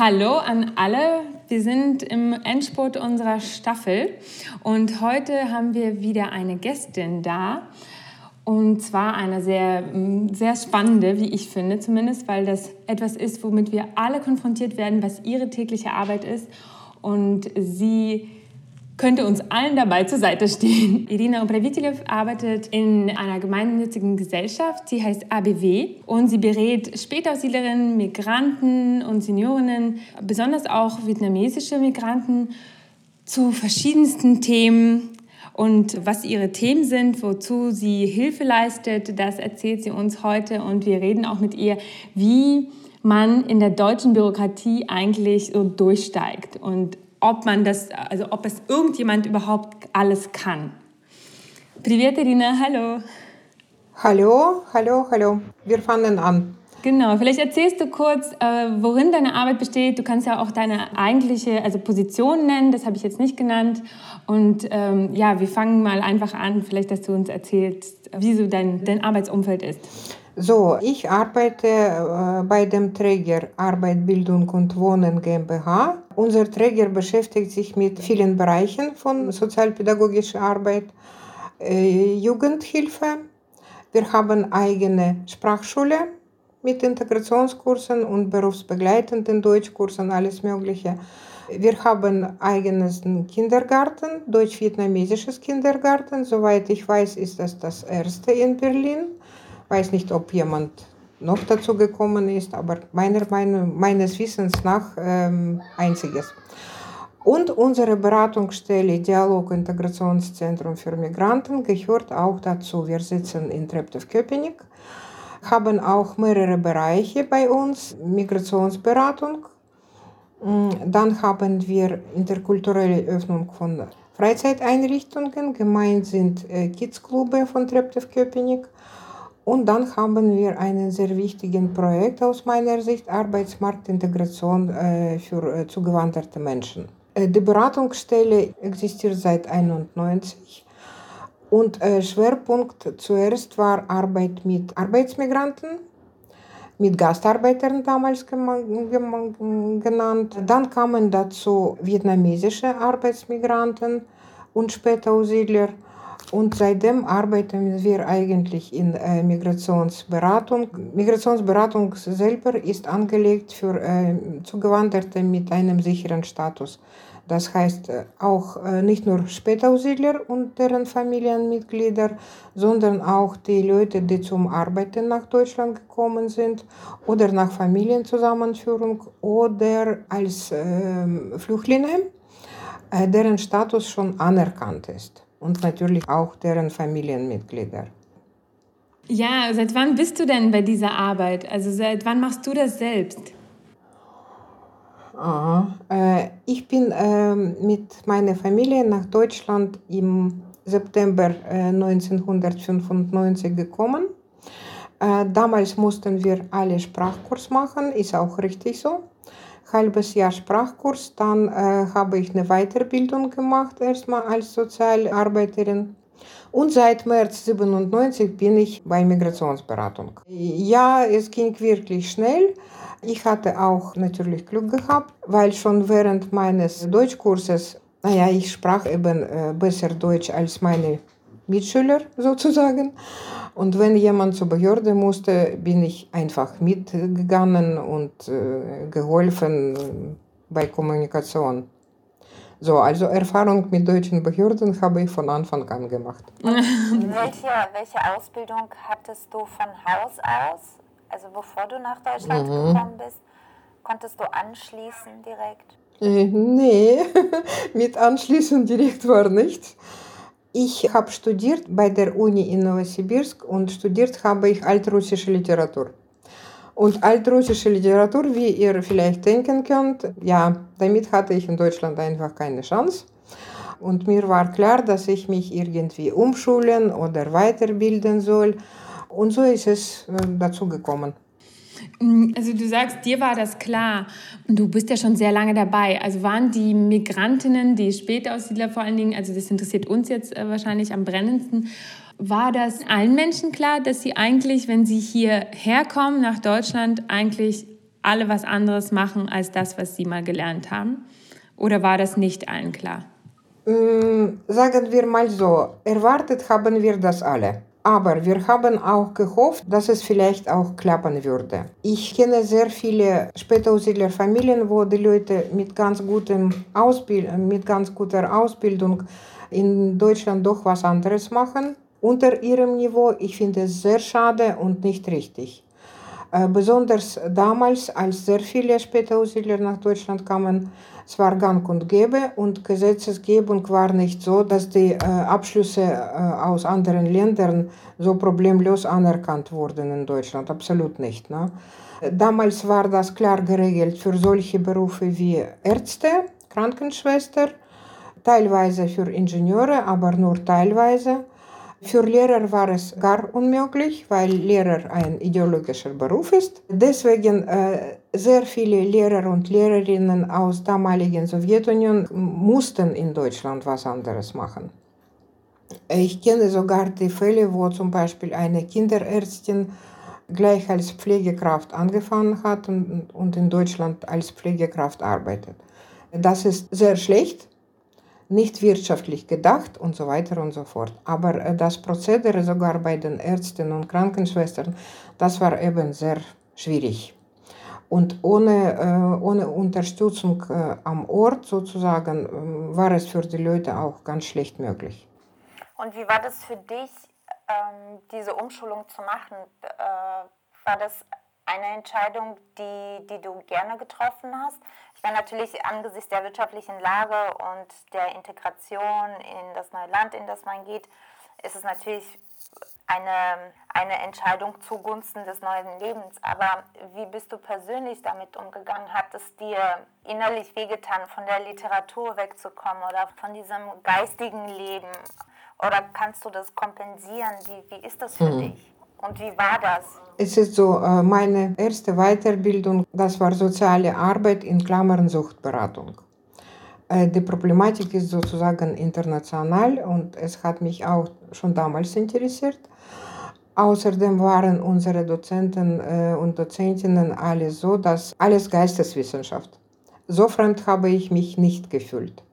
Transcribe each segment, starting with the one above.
Hallo an alle. Wir sind im Endspurt unserer Staffel und heute haben wir wieder eine Gästin da. Und zwar eine sehr, mm, sehr spannende, wie ich finde zumindest, weil das etwas ist, womit wir alle konfrontiert werden, was ihre tägliche Arbeit ist. Und sie könnte uns allen dabei zur Seite stehen. Irina Upravitelev arbeitet in einer gemeinnützigen Gesellschaft. Sie heißt ABW und sie berät Spätaussiedlerinnen, Migranten und Seniorinnen, besonders auch vietnamesische Migranten, zu verschiedensten Themen. Und was ihre Themen sind, wozu sie Hilfe leistet, das erzählt sie uns heute. Und wir reden auch mit ihr, wie man in der deutschen Bürokratie eigentlich so durchsteigt und ob man das, also ob es irgendjemand überhaupt alles kann. Привет, Irina, hallo. Hallo, hallo, hallo. Wir fangen an. Genau, vielleicht erzählst du kurz, äh, worin deine Arbeit besteht. Du kannst ja auch deine eigentliche also Position nennen, das habe ich jetzt nicht genannt. Und ähm, ja, wir fangen mal einfach an, vielleicht, dass du uns erzählst, wie so dein, dein Arbeitsumfeld ist. So, ich arbeite äh, bei dem Träger Arbeit, Bildung und Wohnen GmbH. Unser Träger beschäftigt sich mit vielen Bereichen von sozialpädagogischer Arbeit, äh, Jugendhilfe. Wir haben eigene Sprachschule mit Integrationskursen und berufsbegleitenden Deutschkursen, alles Mögliche. Wir haben eigenen Kindergarten, deutsch-vietnamesisches Kindergarten. Soweit ich weiß, ist das das erste in Berlin. Weiß nicht, ob jemand noch dazu gekommen ist, aber meiner Meinung, meines Wissens nach ähm, einziges. Und unsere Beratungsstelle Dialog Integrationszentrum für Migranten gehört auch dazu. Wir sitzen in Treptow-Köpenick, haben auch mehrere Bereiche bei uns, Migrationsberatung. Dann haben wir interkulturelle Öffnung von Freizeiteinrichtungen. Gemeint sind äh, Kidsklube von Treptow-Köpenick. Und dann haben wir einen sehr wichtigen Projekt aus meiner Sicht, Arbeitsmarktintegration äh, für äh, zugewanderte Menschen. Äh, die Beratungsstelle existiert seit 1991 und Schwerpunkt zuerst war Arbeit mit Arbeitsmigranten, mit Gastarbeitern damals genannt. Dann kamen dazu vietnamesische Arbeitsmigranten und später Aussiedler. Und seitdem arbeiten wir eigentlich in äh, Migrationsberatung. Migrationsberatung selber ist angelegt für äh, Zugewanderte mit einem sicheren Status. Das heißt äh, auch äh, nicht nur Spätaussiedler und deren Familienmitglieder, sondern auch die Leute, die zum Arbeiten nach Deutschland gekommen sind oder nach Familienzusammenführung oder als ähm, Flüchtlinge, äh, deren Status schon anerkannt ist und natürlich auch deren Familienmitglieder. Ja, seit wann bist du denn bei dieser Arbeit? Also seit wann machst du das selbst? Aha. Äh, ich bin äh, mit meiner Familie nach Deutschland im September äh, 1995 gekommen. Äh, damals mussten wir alle Sprachkurs machen, ist auch richtig so halbes Jahr Sprachkurs. Dann äh, habe ich eine Weiterbildung gemacht, erstmal als Sozialarbeiterin. Und seit März 97 bin ich bei Migrationsberatung. Ja, es ging wirklich schnell. Ich hatte auch natürlich Glück gehabt, weil schon während meines Deutschkurses, naja, ich sprach eben besser Deutsch als meine Mitschüler sozusagen. Und wenn jemand zur Behörde musste, bin ich einfach mitgegangen und äh, geholfen bei Kommunikation. So, also Erfahrung mit deutschen Behörden habe ich von Anfang an gemacht. welche, welche Ausbildung hattest du von Haus aus? Also bevor du nach Deutschland mhm. gekommen bist, konntest du anschließen direkt? Äh, nee, mit anschließen direkt war nichts. Ich habe studiert bei der Uni in Novosibirsk und studiert habe ich altrussische Literatur. Und altrussische Literatur, wie ihr vielleicht denken könnt, ja, damit hatte ich in Deutschland einfach keine Chance. Und mir war klar, dass ich mich irgendwie umschulen oder weiterbilden soll. Und so ist es äh, dazu gekommen. Mm, also du sagst, dir war das klar. Du bist ja schon sehr lange dabei. Also waren die Migrantinnen, die Spätaussiedler vor allen Dingen, also das interessiert uns jetzt äh, wahrscheinlich am brennendsten, war das allen Menschen klar, dass sie eigentlich, wenn sie hierher kommen nach Deutschland, eigentlich alle was anderes machen als das, was sie mal gelernt haben? Oder war das nicht allen klar? Mm, sagen wir mal so, erwartet haben wir das alle. Aber wir haben auch gehofft, dass es vielleicht auch klappen würde. Ich kenne sehr viele Spätaussiedlerfamilien, wo die Leute mit ganz, gutem mit ganz guter Ausbildung in Deutschland doch was anderes machen unter ihrem Niveau. Ich finde es sehr schade und nicht richtig. Äh, besonders damals, als sehr viele Spätaussiedler nach Deutschland kamen, es war gang und gäbe und Gesetzesgebung war nicht so, dass die äh, Abschlüsse äh, aus anderen Ländern so problemlos anerkannt wurden in Deutschland. Absolut nicht. Ne? Damals war das klar geregelt für solche Berufe wie Ärzte, Krankenschwester, teilweise für Ingenieure, aber nur teilweise. Für Lehrer war es gar unmöglich, weil Lehrer ein ideologischer Beruf ist. Deswegen äh, sehr viele Lehrer und Lehrerinnen aus damaligen Sowjetunion mussten in Deutschland was anderes machen. Ich kenne sogar die Fälle, wo zum Beispiel eine Kinderärztin gleich als Pflegekraft angefangen hat und, und in Deutschland als Pflegekraft arbeitet. Das ist sehr schlecht, nicht wirtschaftlich gedacht und so weiter und so fort. Aber äh, das Prozedere sogar bei den Ärzten und Krankenschwestern, das war eben sehr schwierig. Und ohne, äh, ohne Unterstützung äh, am Ort sozusagen war es für die Leute auch ganz schlecht möglich. Und wie war das für dich, ähm, diese Umschulung zu machen? war das eine Entscheidung, die, die du gerne getroffen hast? Ich meine, natürlich angesichts der wirtschaftlichen Lage und der Integration in das neue Land, in das man geht, ist es natürlich eine, eine Entscheidung zugunsten des neuen Lebens. Aber wie bist du persönlich damit umgegangen? Hat es dir innerlich wehgetan, von der Literatur wegzukommen oder von diesem geistigen Leben? Oder kannst du das kompensieren? Wie, wie ist das für hm. dich? Und wie war das? Es ist so, äh, meine erste Weiterbildung, das war soziale Arbeit in Klammern Suchtberatung. Äh, die Problematik ist sozusagen international und es hat mich auch schon damals interessiert. Außerdem waren unsere Dozenten äh, und Dozentinnen alle so, dass alles Geisteswissenschaft. So fremd habe ich mich nicht gefühlt.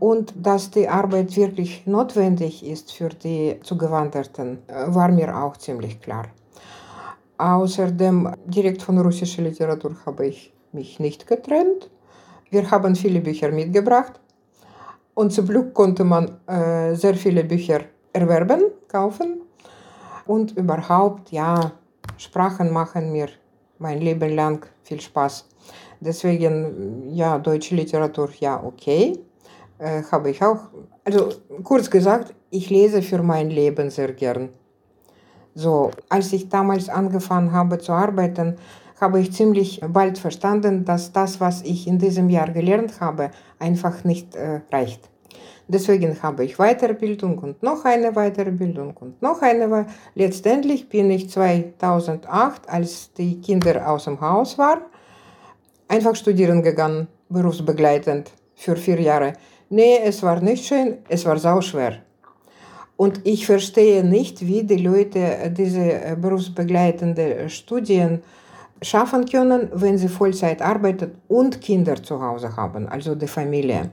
Und dass die Arbeit wirklich notwendig ist für die Zugewanderten, war mir auch ziemlich klar. Außerdem, direkt von russischer Literatur habe ich mich nicht getrennt. Wir haben viele Bücher mitgebracht. Und zum Glück konnte man äh, sehr viele Bücher erwerben, kaufen. Und überhaupt, ja, Sprachen machen mir mein Leben lang viel Spaß. Deswegen, ja, deutsche Literatur, ja, okay. Äh, habe ich auch. Also kurz gesagt, ich lese für mein Leben sehr gern. So, als ich damals angefangen habe zu arbeiten, habe ich ziemlich bald verstanden, dass das, was ich in diesem Jahr gelernt habe, einfach nicht äh, reicht. Deswegen habe ich Weiterbildung und noch eine Weiterbildung und noch eine. Letztendlich bin ich 2008, als die Kinder aus dem Haus waren, einfach studieren gegangen, berufsbegleitend für vier Jahre. Nee, es war nicht schön, es war sauschwer. Und ich verstehe nicht, wie die Leute diese äh, berufsbegleitende Studien schaffen können, wenn sie Vollzeit arbeiten und Kinder zu Hause haben, also die Familie.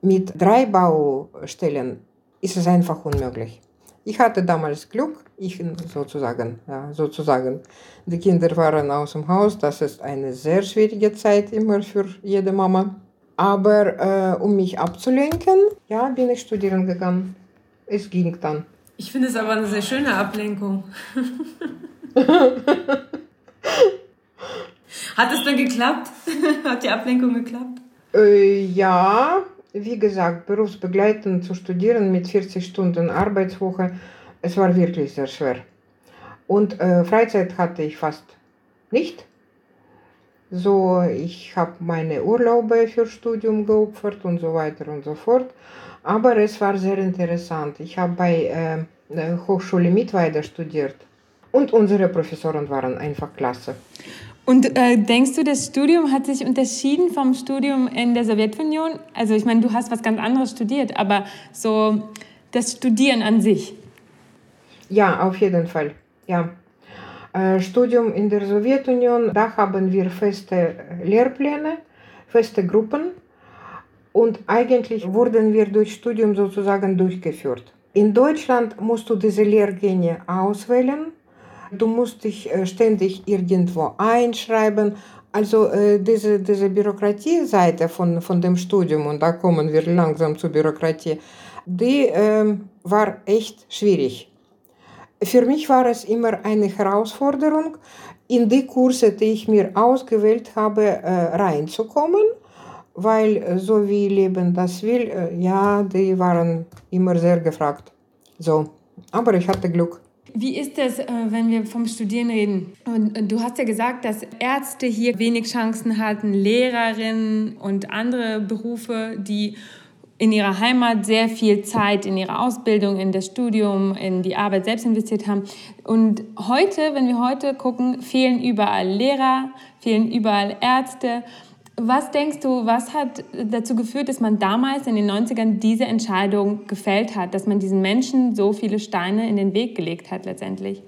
Mit drei Baustellen ist es einfach unmöglich. Ich hatte damals Glück, ich sozusagen, ja, sozusagen. Die Kinder waren aus dem Haus, das ist eine sehr schwierige Zeit immer für jede Mama. Aber äh, um mich abzulenken, ja, bin ich studieren gegangen es ging dann. Ich finde es aber eine sehr schöne Ablenkung. Hat es dann geklappt? Hat die Ablenkung geklappt? Äh, ja, wie gesagt, berufsbegleitend zu studieren mit 40 Stunden Arbeitswoche, es war wirklich sehr schwer. Und äh, Freizeit hatte ich fast nicht. So, ich habe meine Urlaube für Studium geopfert und so weiter und so fort. Aber es war sehr interessant. Ich habe bei äh, Hochschule Mittweida studiert und unsere Professoren waren einfach klasse. Und äh, denkst du, das Studium hat sich unterschieden vom Studium in der Sowjetunion? Also ich meine, du hast was ganz anderes studiert, aber so das Studieren an sich. Ja, auf jeden Fall. Ja. Äh, Studium in der Sowjetunion, da haben wir feste Lehrpläne, feste Gruppen und eigentlich wurden wir durch Studium sozusagen durchgeführt. In Deutschland musst du diese Lehrgänge auswählen Du musst dich äh, ständig irgendwo einschreiben. Also äh, diese, diese Bürokratie-Seite von, von dem Studium, und da kommen wir langsam zur Bürokratie, die äh, war echt schwierig. Für mich war es immer eine Herausforderung, in die Kurse, die ich mir ausgewählt habe, äh, reinzukommen, weil äh, so wie Leben das will, äh, ja, die waren immer sehr gefragt. So, aber ich hatte Glück. Wie ist das, äh, wenn wir vom Studieren reden? Und du hast ja gesagt, dass Ärzte hier wenig Chancen hatten, Lehrerinnen und andere Berufe, die in ihrer Heimat sehr viel Zeit in ihre Ausbildung, in das Studium, in die Arbeit selbst investiert haben. Und heute, wenn wir heute gucken, fehlen überall Lehrer, fehlen überall Ärzte. Was denkst du, was hat dazu geführt, dass man damals in den 90ern diese Entscheidung gefällt hat, dass man diesen Menschen so viele Steine in den Weg gelegt hat letztendlich?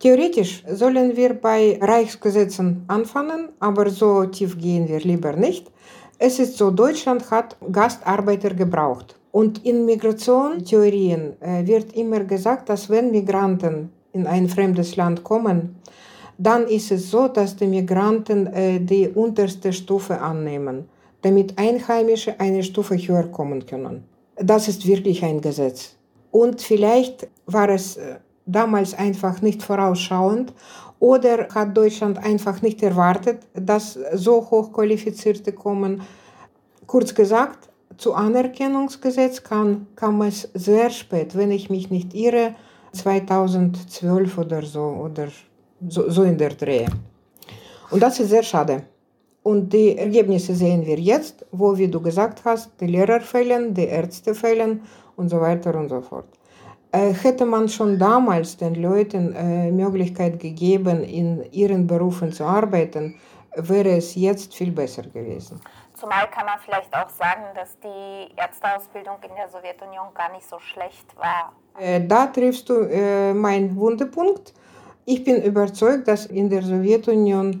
Theoretisch sollen wir bei Reichsgesetzen anfangen, aber so tief gehen wir lieber nicht. Es ist so, Deutschland hat Gastarbeiter gebraucht. Und in Migrationstheorien äh, wird immer gesagt, dass wenn Migranten in ein fremdes Land kommen, dann ist es so, dass die Migranten äh, die unterste Stufe annehmen, damit Einheimische eine Stufe höher kommen können. Das ist wirklich ein Gesetz. Und vielleicht war es äh, damals einfach nicht vorausschauend oder hat Deutschland einfach nicht erwartet, dass so hochqualifizierte kommen. Kurz gesagt, zu Anerkennungsgesetz kam, kam es sehr spät, wenn ich mich nicht irre, 2012 oder so oder so, so in der Dreh. Und das ist sehr schade. Und die Ergebnisse sehen wir jetzt, wo, wie du gesagt hast, die Lehrer fehlen, die Ärzte fehlen und so weiter und so fort. Äh, hätte man schon damals den Leuten äh, Möglichkeit gegeben, in ihren Berufen zu arbeiten, wäre es jetzt viel besser gewesen. Zumal kann man vielleicht auch sagen, dass die Ärzteausbildung in der Sowjetunion gar nicht so schlecht war. Äh, da triffst du äh, meinen Wundepunkt. Ich bin überzeugt, dass in der Sowjetunion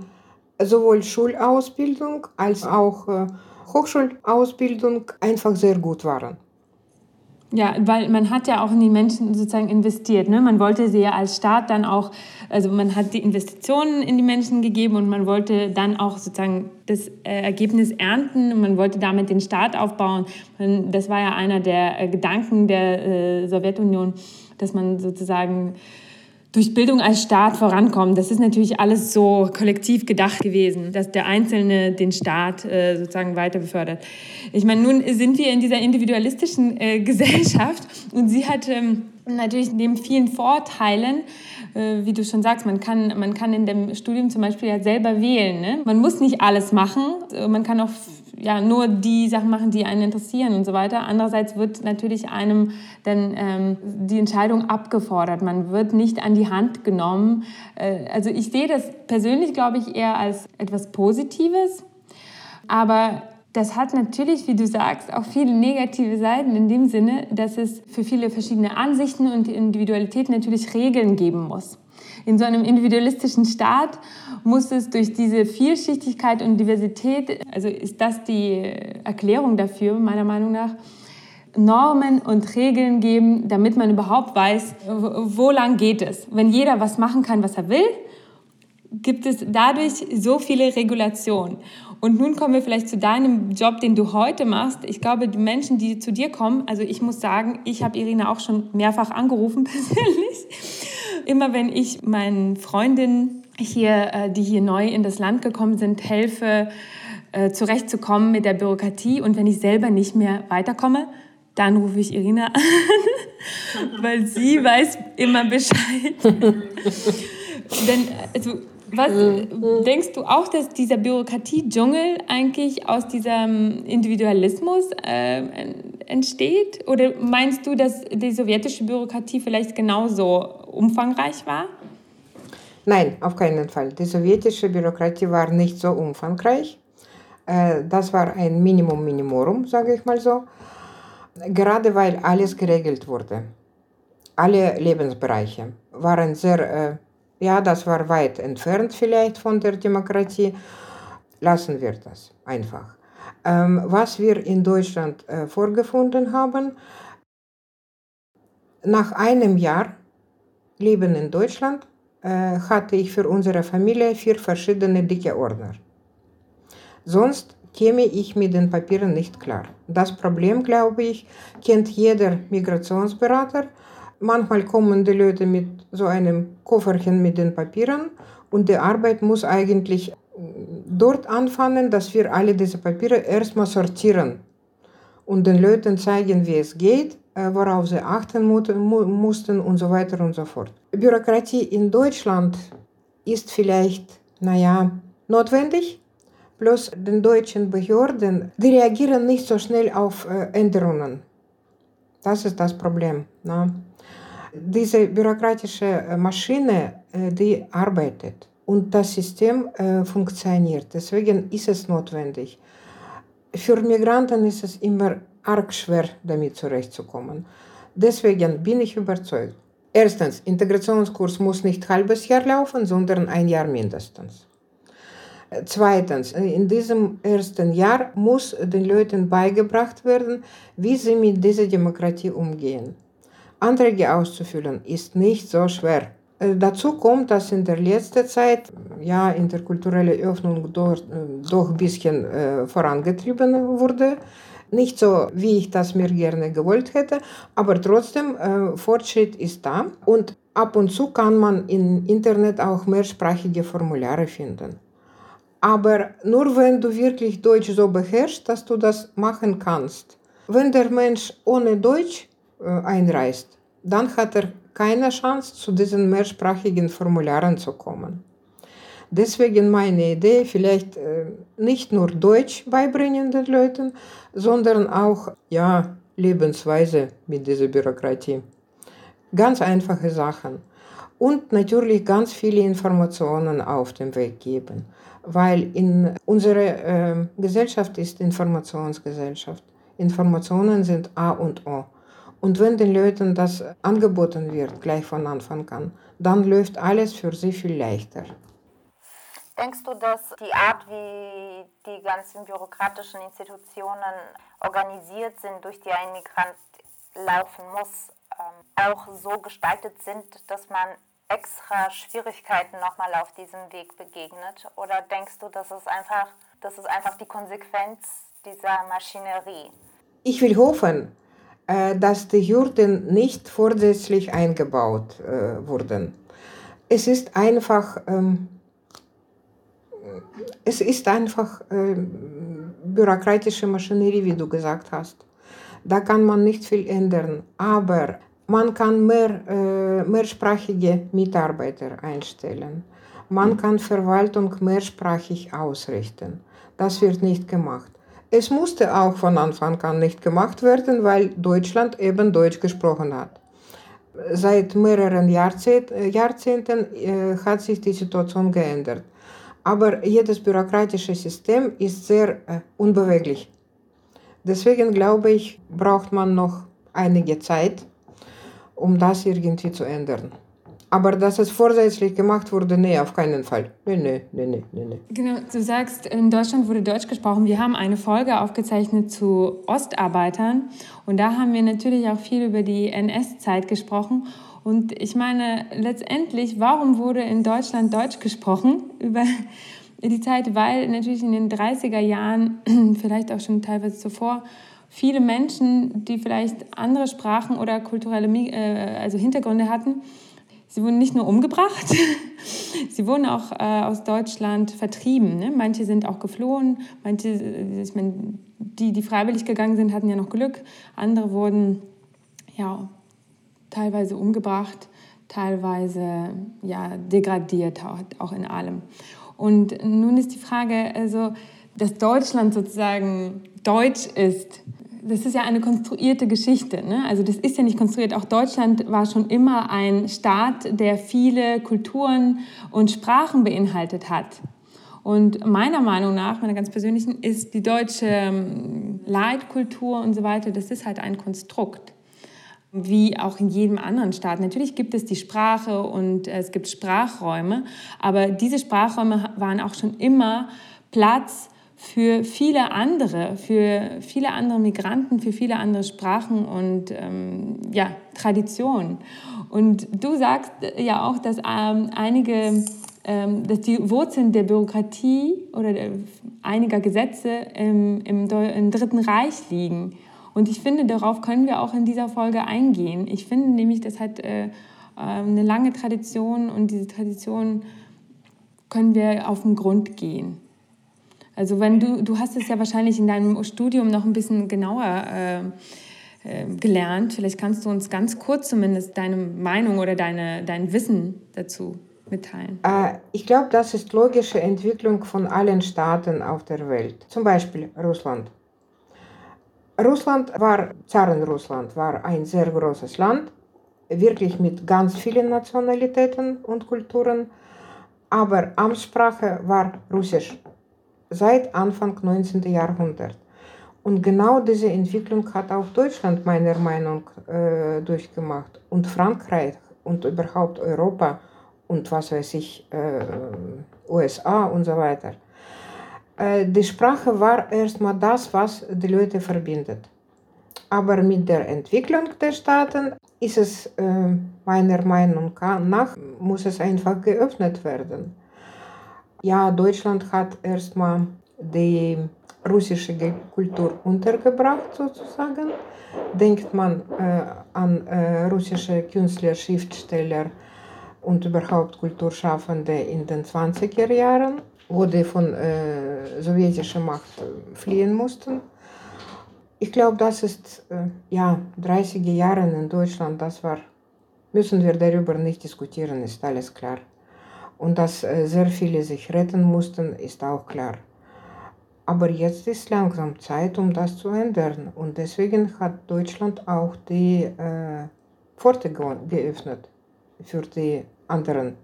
sowohl Schulausbildung als auch äh, Hochschulausbildung einfach sehr gut waren. Ja, weil man hat ja auch in die Menschen sozusagen investiert. Ne? Man wollte sie ja als Staat dann auch, also man hat die Investitionen in die Menschen gegeben und man wollte dann auch sozusagen das äh, Ergebnis ernten und man wollte damit den Staat aufbauen. Das war ja einer der äh, Gedanken der Sowjetunion, dass man sozusagen durch Bildung als Staat vorankommen. Das ist natürlich alles so kollektiv gedacht gewesen, dass der Einzelne den Staat äh, sozusagen weiter befördert. Ich meine, nun sind wir in dieser individualistischen äh, Gesellschaft und sie hat ähm, natürlich neben vielen Vorteilen, äh, wie du schon sagst, man kann, man kann in dem Studium zum Beispiel ja selber wählen. Ne? Man muss nicht alles machen, man kann auch ja, nur die Sachen machen, die einen interessieren und so weiter. Andererseits wird natürlich einem dann ähm, die Entscheidung abgefordert. Man wird nicht an die Hand genommen. Äh, also ich sehe das persönlich, glaube ich, eher als etwas Positives. Aber das hat natürlich, wie du sagst, auch viele negative Seiten in dem Sinne, dass es für viele verschiedene Ansichten und Individualität natürlich Regeln geben muss in so einem individualistischen Staat muss es durch diese Vielschichtigkeit und Diversität, also ist das die Erklärung dafür, meiner Meinung nach, Normen und Regeln geben, damit man überhaupt weiß, wo lang geht es. Wenn jeder was machen kann, was er will, gibt es dadurch so viele Regulationen. Und nun kommen wir vielleicht zu deinem Job, den du heute machst. Ich glaube, die Menschen, die zu dir kommen, also ich muss sagen, ich habe Irina auch schon mehrfach angerufen persönlich. Immer wenn ich meinen Freundinnen hier, äh, die hier neu in das Land gekommen sind, helfe, äh, zurechtzukommen mit der Bürokratie. Und wenn ich selber nicht mehr weiterkomme, dann rufe ich Irina an, weil sie weiß immer Bescheid. Denn also, Was denkst du auch, dass dieser Bürokratie-Dschungel eigentlich aus diesem Individualismus äh, entsteht? Oder meinst du, dass die sowjetische Bürokratie vielleicht genauso umfangreich war? Nein, auf keinen Fall. Die sowjetische Bürokratie war nicht so umfangreich. Äh, das war ein Minimum Minimorum, sage ich mal so. Gerade weil alles geregelt wurde. Alle Lebensbereiche waren sehr, äh, ja, das war weit entfernt vielleicht von der Demokratie. Lassen wir das einfach. Ähm, was wir in Deutschland äh, vorgefunden haben, nach einem Jahr Leben in Deutschland äh, hatte ich für unsere Familie vier verschiedene dicke Ordner. Sonst käme ich mit den Papieren nicht klar. Das Problem, glaube ich, kennt jeder Migrationsberater. Manchmal kommen die Leute mit so einem Kofferchen mit den Papieren und die Arbeit muss eigentlich äh, dort anfangen, dass wir alle diese Papiere erstmal sortieren und den Leuten zeigen, wie es geht worauf sie achten mussten und so weiter und so fort. Bürokratie in Deutschland ist vielleicht, naja, notwendig, bloß den deutschen Behörden, die reagieren nicht so schnell auf äh, Änderungen. Das ist das Problem. Ne? Diese bürokratische äh, Maschine, die arbeitet und das System funktioniert. Deswegen ist es notwendig. Für Migranten ist es immer arg schwer, damit zurechtzukommen. Deswegen bin ich überzeugt. Erstens, Integrationskurs muss nicht ein halbes Jahr laufen, sondern ein Jahr mindestens. Zweitens, in diesem ersten Jahr muss den Leuten beigebracht werden, wie sie mit dieser Demokratie umgehen. Anträge auszufüllen ist nicht so schwer. Dazu kommt, dass in der letzten Zeit ja, interkulturelle Öffnung doch, doch ein bisschen äh, vorangetrieben wurde. Nicht so, wie ich das mir gerne gewollt hätte, aber trotzdem, äh, Fortschritt ist da. Und ab und zu kann man im Internet auch mehrsprachige Formulare finden. Aber nur wenn du wirklich Deutsch so beherrschst, dass du das machen kannst. Wenn der Mensch ohne Deutsch äh, einreist, dann hat er keine Chance, zu diesen mehrsprachigen Formularen zu kommen. Deswegen meine Idee, vielleicht äh, nicht nur Deutsch beibringen den Leuten, sondern auch ja, Lebensweise mit dieser Bürokratie. Ganz einfache Sachen. Und natürlich ganz viele Informationen auf den Weg geben. Weil in unsere äh, Gesellschaft ist Informationsgesellschaft. Informationen sind A und O. Und wenn den Leuten das angeboten wird, gleich von Anfang an, dann läuft alles für sie viel leichter. Denkst du, dass die Art, wie die ganzen bürokratischen Institutionen organisiert sind, durch die ein Migrant laufen muss, ähm, auch so gestaltet sind, dass man extra Schwierigkeiten nochmal auf diesem Weg begegnet? Oder denkst du, dass es einfach, das ist einfach die Konsequenz dieser Maschinerie? Ich will hoffen, äh, dass die Hürden nicht vorsätzlich eingebaut äh, wurden. Es ist einfach ähm, es ist einfach äh, bürokratische Maschinerie, wie du gesagt hast. Da kann man nicht viel ändern. Aber man kann mehr, äh, mehrsprachige Mitarbeiter einstellen. Man kann Verwaltung mehrsprachig ausrichten. Das wird nicht gemacht. Es musste auch von Anfang an nicht gemacht werden, weil Deutschland eben Deutsch gesprochen hat. Seit mehreren Jahrzehnt, Jahrzehnten äh, hat sich die Situation geändert. Aber jedes bürokratische System ist sehr äh, unbeweglich. Deswegen glaube ich, braucht man noch einige Zeit, um das irgendwie zu ändern. Aber dass es vorsätzlich gemacht wurde, nee, auf keinen Fall. Nee, nee, nee, nee, nee. Genau, du sagst, in Deutschland wurde Deutsch gesprochen. Wir haben eine Folge aufgezeichnet zu Ostarbeitern und da haben wir natürlich auch viel über die NS-Zeit gesprochen. Und ich meine, letztendlich, warum wurde in Deutschland Deutsch gesprochen über die Zeit? Weil natürlich in den 30er Jahren, vielleicht auch schon teilweise zuvor, viele Menschen, die vielleicht andere Sprachen oder kulturelle äh, also Hintergründe hatten, sie wurden nicht nur umgebracht, sie wurden auch äh, aus Deutschland vertrieben. Ne? Manche sind auch geflohen, manche, ich meine, die, die freiwillig gegangen sind, hatten ja noch Glück, andere wurden ja teilweise umgebracht, teilweise ja, degradiert, auch, in allem. Und nun ist die Frage, also, dass Deutschland sozusagen deutsch ist, das ist ja eine konstruierte Geschichte. Ne? Also das ist ja nicht konstruiert. Auch Deutschland war schon immer ein Staat, der viele Kulturen und Sprachen beinhaltet hat. Und meiner Meinung nach, meiner ganz persönlichen, ist die deutsche ähm, Leitkultur und so weiter, das ist halt ein Konstrukt. Wie auch in jedem anderen Staat. Natürlich gibt es die Sprache und es gibt Sprachräume, aber diese Sprachräume waren auch schon immer Platz für viele andere, für viele andere Migranten, für viele andere Sprachen und ähm, ja, Traditionen. Und du sagst ja auch, dass ähm, einige, ähm, dass die Wurzeln der Bürokratie oder der, einiger Gesetze im, im, im Dritten Reich liegen. Und ich finde, darauf können wir auch in dieser Folge eingehen. Ich finde nämlich, das hat äh, eine lange Tradition und diese Tradition können wir auf den Grund gehen. Also wenn du, du hast es ja wahrscheinlich in deinem Studium noch ein bisschen genauer äh, äh, gelernt. Vielleicht kannst du uns ganz kurz zumindest deine Meinung oder deine, dein Wissen dazu mitteilen. Äh, ich glaube, das ist logische Entwicklung von allen Staaten auf der Welt. Zum Beispiel Russland. Russland war, Zarenrussland war ein sehr großes Land, wirklich mit ganz vielen Nationalitäten und Kulturen, aber Amtssprache war Russisch seit Anfang 19. Jahrhundert. Und genau diese Entwicklung hat auch Deutschland meiner Meinung äh, durchgemacht und Frankreich und überhaupt Europa und was weiß ich, äh, USA und so weiter. Die Sprache war erstmal das, was die Leute verbindet. Aber mit der Entwicklung der Staaten ist es meiner Meinung nach, muss es einfach geöffnet werden. Ja, Deutschland hat erstmal die russische Kultur untergebracht sozusagen. Denkt man äh, an äh, russische Künstler, Schriftsteller und überhaupt Kulturschaffende in den 20er Jahren, die von äh, sowjetischer Macht fliehen mussten. Ich glaube, das ist äh, ja 30er Jahre in Deutschland, das war, müssen wir darüber nicht diskutieren, ist alles klar. Und dass äh, sehr viele sich retten mussten, ist auch klar. Aber jetzt ist langsam Zeit, um das zu ändern. Und deswegen hat Deutschland auch die äh, Pforte geöffnet für die anderen,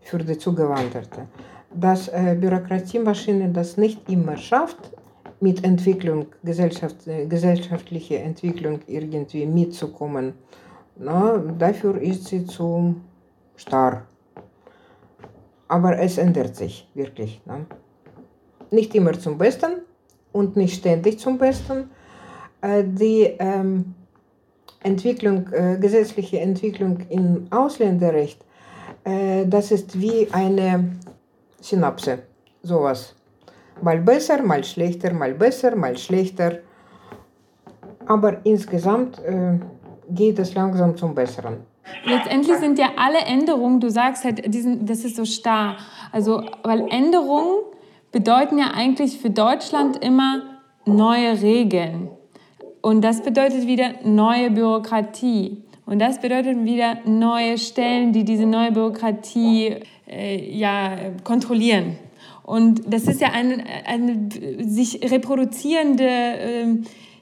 für die Zugewanderten. Dass äh, Bürokratiemaschine das nicht immer schafft, mit Entwicklung, Gesellschaft, äh, gesellschaftliche Entwicklung irgendwie mitzukommen, na, dafür ist sie zu starr. Aber es ändert sich wirklich. Ne? Nicht immer zum Besten und nicht ständig zum Besten. Äh, die ähm, Entwicklung, äh, gesetzliche Entwicklung im Ausländerrecht, das ist wie eine Synapse, sowas. Mal besser, mal schlechter, mal besser, mal schlechter. Aber insgesamt äh, geht es langsam zum Besseren. Letztendlich sind ja alle Änderungen, du sagst halt, diesen, das ist so starr. Also, weil Änderungen bedeuten ja eigentlich für Deutschland immer neue Regeln. Und das bedeutet wieder neue Bürokratie. Und das bedeutet wieder neue Stellen, die diese neue Bürokratie äh, ja, kontrollieren. Und das ist ja eine, eine sich reproduzierende äh,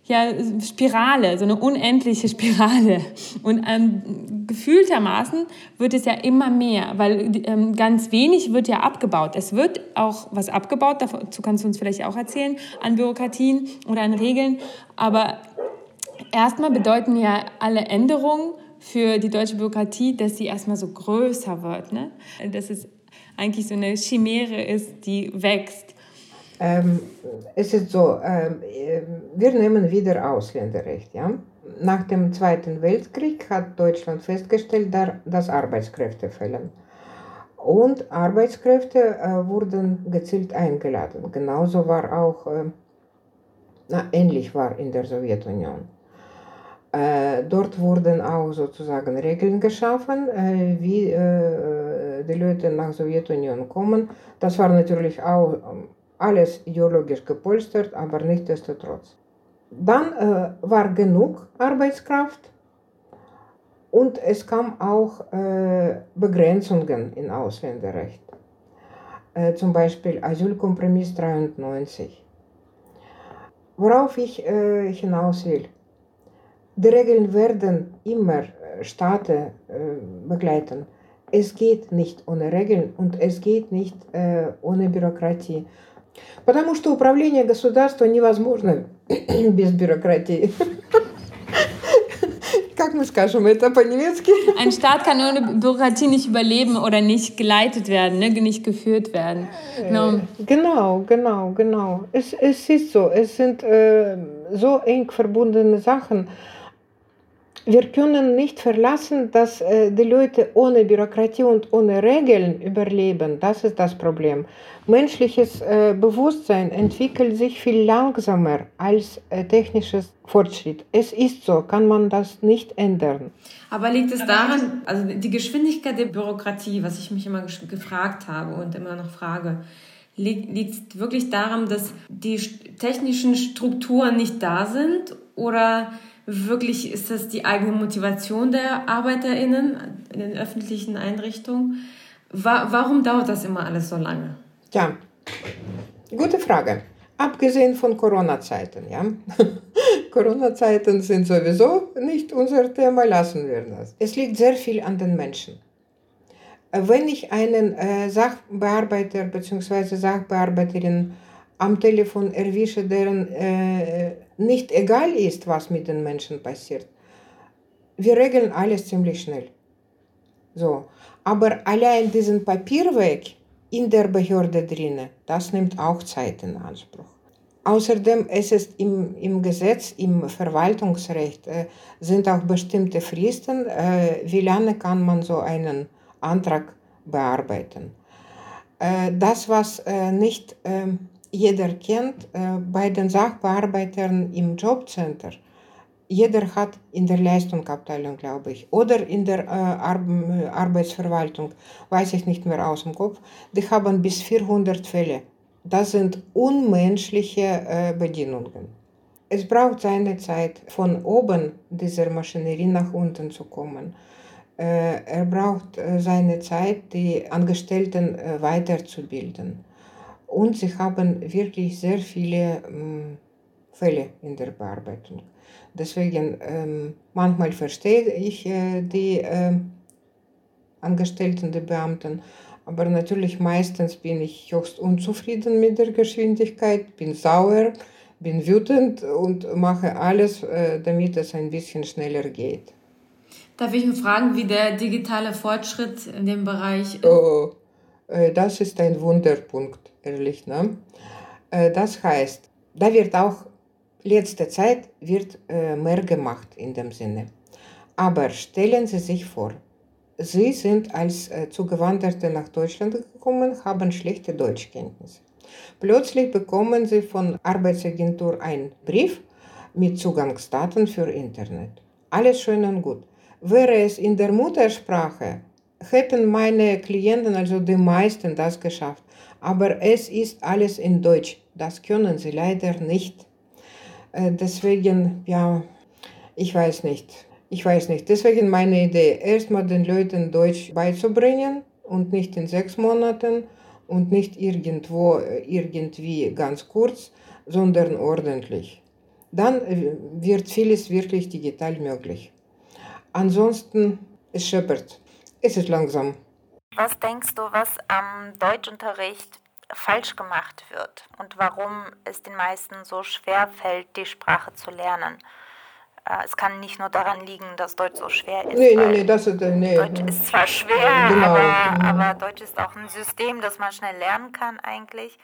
ja, Spirale, so eine unendliche Spirale. Und ähm, gefühltermaßen wird es ja immer mehr, weil ähm, ganz wenig wird ja abgebaut. Es wird auch was abgebaut, dazu kannst du uns vielleicht auch erzählen, an Bürokratien oder an Regeln. Aber erstmal bedeuten ja alle Änderungen für die deutsche Bürokratie, dass sie erstmal so größer wird. Ne? Dass es eigentlich so eine Chimäre ist, die wächst. Ähm, es ist so, ähm, wir nehmen wieder Ausländerrecht. Ja? Nach dem Zweiten Weltkrieg hat Deutschland festgestellt, dass Arbeitskräfte fehlen. Und Arbeitskräfte äh, wurden gezielt eingeladen. Genauso war auch, äh, na, ähnlich war in der Sowjetunion. Äh, dort wurden auch sozusagen Regeln geschaffen, äh, wie äh, die Leute nach Sowjetunion kommen. Das war natürlich auch alles ideologisch gepolstert, aber nichtsdestotrotz. Dann war genug Arbeitskraft Und es kam auch Begrenzungen im Ausländerrecht. Zum Beispiel Asylkompromiss 93. Worauf ich hinaus will. Die Regeln werden immer äh, Staaten äh, begleiten. Es geht nicht ohne Regeln und es geht nicht äh, ohne Бюрократии. Потому что управление государства невозможно без бюрократии. Как мы скажем это по-немецки? Ein Staat kann ohne Bürokratie nicht überleben oder nicht geleitet werden, ne? nicht geführt werden. Genau, genau, genau. genau. Es, es ist so, es sind äh, so eng verbundene Sachen. Wir können nicht verlassen, dass äh, die Leute ohne Bürokratie und ohne Regeln überleben. Das ist das Problem. Menschliches äh, Bewusstsein entwickelt sich viel langsamer als äh, technisches Fortschritt. Es ist so, kann man das nicht ändern. Aber liegt es daran, also die Geschwindigkeit der Bürokratie, was ich mich immer gefragt habe und immer noch frage, liegt es wirklich daran, dass die technischen Strukturen nicht da sind oder wirklich ist das die eigene Motivation der ArbeiterInnen in den öffentlichen Einrichtungen? Warum dauert das immer alles so lange? Ja, gute Frage. Abgesehen von Corona-Zeiten, ja. Corona-Zeiten sind sowieso nicht unser Thema, lassen wir das. Es liegt sehr viel an den Menschen. Wenn ich einen äh, Sachbearbeiter bzw. Sachbearbeiterin am Telefon erwische, deren äh, nicht egal ist, was mit den Menschen passiert. Wir regeln alles ziemlich schnell. So. Aber allein diesen Papierweg in der Behörde drinnen, das nimmt auch Zeit in Anspruch. Außerdem ist es im, im Gesetz, im Verwaltungsrecht, äh, sind auch bestimmte Fristen, äh, wie lange kann man so einen Antrag bearbeiten. Äh, das, was äh, nicht ähm, jeder kennt äh, bei den Sachbearbeitern im Jobcenter. Jeder hat in der Leistungsabteilung, glaube ich, oder in der äh, Ar Arbeitsverwaltung, weiß ich nicht mehr aus dem Kopf, die haben bis 400 Fälle. Das sind unmenschliche äh, Bedienungen. Es braucht seine Zeit, von oben dieser Maschinerie nach unten zu kommen. Äh, er braucht äh, seine Zeit, die Angestellten äh, weiterzubilden und sie haben wirklich sehr viele ähm, Fälle in der Bearbeitung. Deswegen ähm, manchmal verstehe ich äh, die äh, Angestellten, die Beamten, aber natürlich meistens bin ich höchst unzufrieden mit der Geschwindigkeit, bin sauer, bin wütend und mache alles, äh, damit es ein bisschen schneller geht. Darf ich nur fragen, wie der digitale Fortschritt in dem Bereich ist? Oh, äh, das ist ein Wunderpunkt ehrlich. Ne? Äh, das heißt, da wird auch letzte Zeit wird äh, mehr gemacht in dem Sinne. Aber stellen Sie sich vor, Sie sind als äh, Zugewanderte nach Deutschland gekommen, haben schlechte Deutschkenntnisse. Plötzlich bekommen Sie von Arbeitsagentur einen Brief mit Zugangsdaten für Internet. Alles schön und gut. Wäre es in der Muttersprache, hätten meine Klienten, also die meisten, das geschafft aber es ist alles in Deutsch. Das können sie leider nicht. Äh, deswegen, ja, ich weiß nicht. Ich weiß nicht. Deswegen meine Idee, erstmal den Leuten Deutsch beizubringen und nicht in sechs Monaten und nicht irgendwo, äh, irgendwie ganz kurz, sondern ordentlich. Dann äh, wird vieles wirklich digital möglich. Ansonsten, es scheppert. Es ist langsam. Was denkst du, was am Deutschunterricht falsch gemacht wird und warum es den meisten so schwer fällt, die Sprache zu lernen? Äh, es kann nicht nur daran liegen, dass Deutsch so schwer ist. Nee, nee, nee, das ist, nee, Deutsch ist zwar schwer, genau. aber, aber Deutsch ist auch ein System, das man schnell lernen kann eigentlich.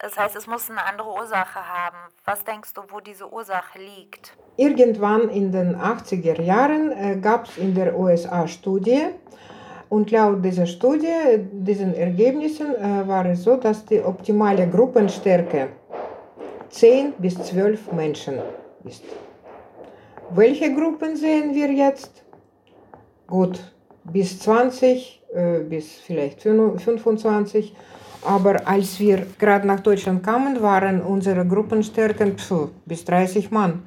Das heißt, es muss eine andere Ursache haben. Was denkst du, wo diese Ursache liegt? Irgendwann in den 80er Jahren äh, gab es in der USA Studie, und laut dieser Studie, diesen Ergebnissen, war es so, dass die optimale Gruppenstärke 10 bis 12 Menschen ist. Welche Gruppen sehen wir jetzt? Gut, bis 20, äh, bis vielleicht 25. Aber als wir gerade nach Deutschland kamen, waren unsere Gruppenstärken pf, bis 30 Mann.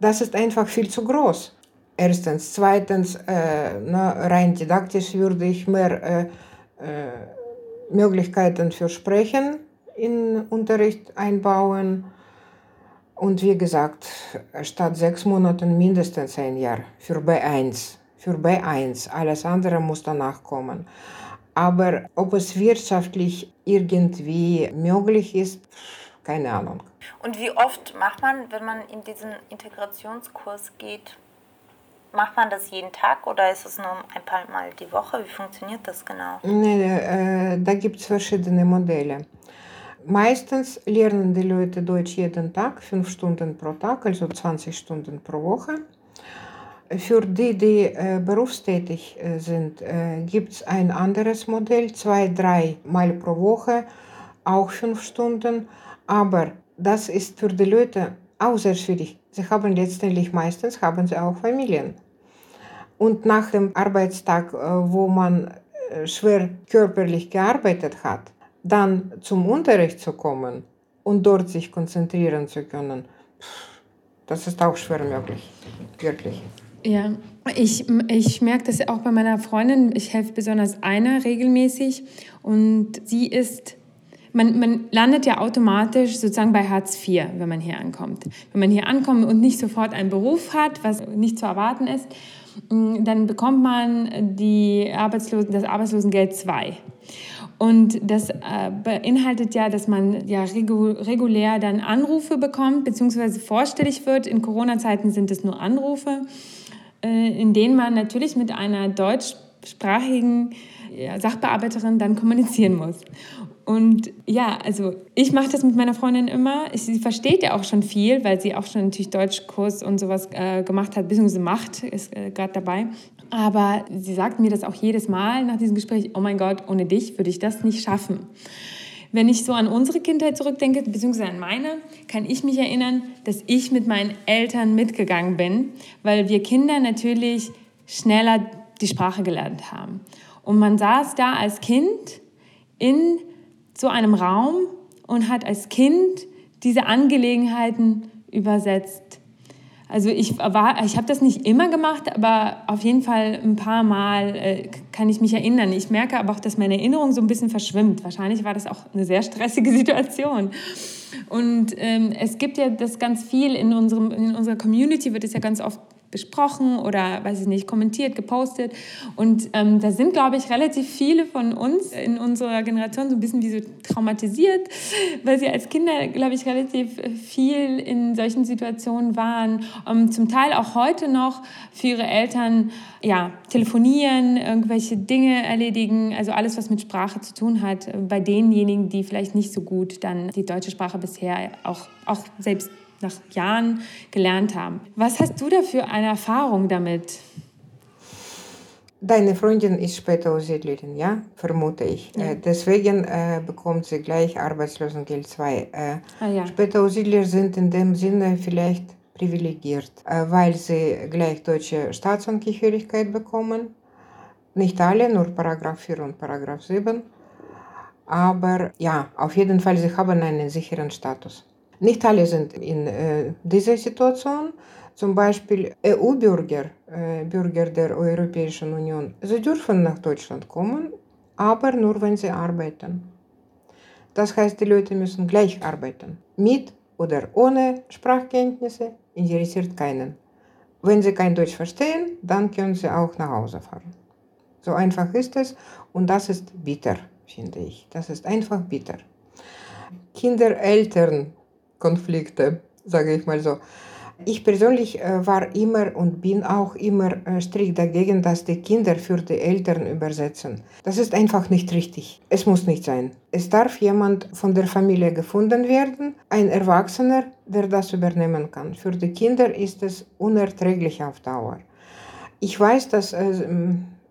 Das ist einfach viel zu groß Erstens. Zweitens, na, rein didaktisch würde ich mehr Möglichkeiten für Sprechen in Unterricht einbauen. Und wie gesagt, statt sechs Monaten mindestens ein Jahr für B1. Für B1. Alles andere muss danach kommen. Aber ob es wirtschaftlich irgendwie möglich ist, keine Ahnung. Und wie oft macht man, wenn man in diesen Integrationskurs geht, macht man das jeden Tag oder ist es nur ein paar Mal die Woche? Wie funktioniert das genau? Nee, äh, da gibt es verschiedene Modelle. Meistens lernen die Leute Deutsch jeden Tag, fünf Stunden pro Tag, also 20 Stunden pro Woche. Für die, die äh, berufstätig äh, sind, äh, gibt es ein anderes Modell, zwei, drei Mal pro Woche, auch fünf Stunden. Aber das ist für die Leute auch sehr schwierig. Sie haben letztendlich meistens haben sie auch Familien. Und nach dem Arbeitstag, äh, wo man äh, schwer körperlich gearbeitet hat, dann zum Unterricht zu kommen und dort sich konzentrieren zu können, das ist auch schwer möglich, wirklich. Ja, ich, ich merke das auch bei meiner Freundin. Ich helfe besonders einer regelmäßig und sie ist man, man, landet ja automatisch sozusagen bei Hartz IV, wenn man hier ankommt. Wenn man hier ankommt und nicht sofort einen Beruf hat, was nicht zu erwarten ist, mm, dann bekommt man die Arbeitslosen, das Arbeitslosengeld 2. Und das äh, beinhaltet ja, dass man ja regulär dann Anrufe bekommt, beziehungsweise vorstellig wird. In Corona-Zeiten sind es nur Anrufe, äh, in denen man natürlich mit einer deutschsprachigen Sachbearbeiterin dann kommunizieren muss. Und ja, also ich mache das mit meiner Freundin immer. Sie versteht ja auch schon viel, weil sie auch schon natürlich Deutschkurs und sowas äh, gemacht hat, beziehungsweise macht, ist äh, gerade dabei. Aber sie sagt mir das auch jedes Mal nach diesem Gespräch, oh mein Gott, ohne dich würde ich das nicht schaffen. Wenn ich so an unsere Kindheit zurückdenke, beziehungsweise an meine, kann ich mich erinnern, dass ich mit meinen Eltern mitgegangen bin, weil wir Kinder natürlich schneller die Sprache gelernt haben. Und man saß da als Kind in so einem Raum und hat als Kind diese Angelegenheiten übersetzt. Also ich ich habe das nicht immer gemacht, aber auf jeden Fall ein paar Mal äh, kann ich mich erinnern. Ich merke aber auch, dass meine Erinnerung so ein bisschen verschwimmt. Wahrscheinlich war das auch eine sehr stressige Situation. Und ähm, es gibt ja das ganz viel in, unserem, in unserer Community, wird es ja ganz oft besprochen oder, weiß ich nicht, kommentiert, gepostet. Und ähm, da sind, glaube ich, relativ viele von uns in unserer Generation so ein bisschen wie so traumatisiert, weil sie als Kinder, glaube ich, relativ viel in solchen Situationen waren. Um, zum Teil auch heute noch für ihre Eltern ja, telefonieren, irgendwelche Dinge erledigen, also alles, was mit Sprache zu tun hat, bei denjenigen, die vielleicht nicht so gut dann die deutsche Sprache bisher auch, auch selbst nach Jahren gelernt haben. Was hast du da für eine Erfahrung damit? Deine Freundin ist später Aussiedlerin, ja, vermute ich. Ja. Äh, deswegen äh, bekommt sie gleich Arbeitslosengeld 2. Äh, ah, ja. Später Aussiedler sind in dem Sinne vielleicht privilegiert, äh, weil sie gleich deutsche Staatsangehörigkeit bekommen. Nicht alle, nur Paragraph 4 und Paragraph 7. Aber ja, auf jeden Fall, sie haben einen sicheren Status. Nicht alle sind in äh, dieser Situation. Zum Beispiel EU-Bürger, äh, Bürger der Europäischen Union, sie dürfen nach Deutschland kommen, aber nur wenn sie arbeiten. Das heißt, die Leute müssen gleich arbeiten. Mit oder ohne Sprachkenntnisse interessiert keinen. Wenn sie kein Deutsch verstehen, dann können sie auch nach Hause fahren. So einfach ist es und das ist bitter, finde ich. Das ist einfach bitter. Kinder, Eltern, Konflikte, sage ich mal so. Ich persönlich äh, war immer und bin auch immer äh, strikt dagegen, dass die Kinder für die Eltern übersetzen. Das ist einfach nicht richtig. Es muss nicht sein. Es darf jemand von der Familie gefunden werden, ein Erwachsener, der das übernehmen kann. Für die Kinder ist es unerträglich auf Dauer. Ich weiß, dass äh,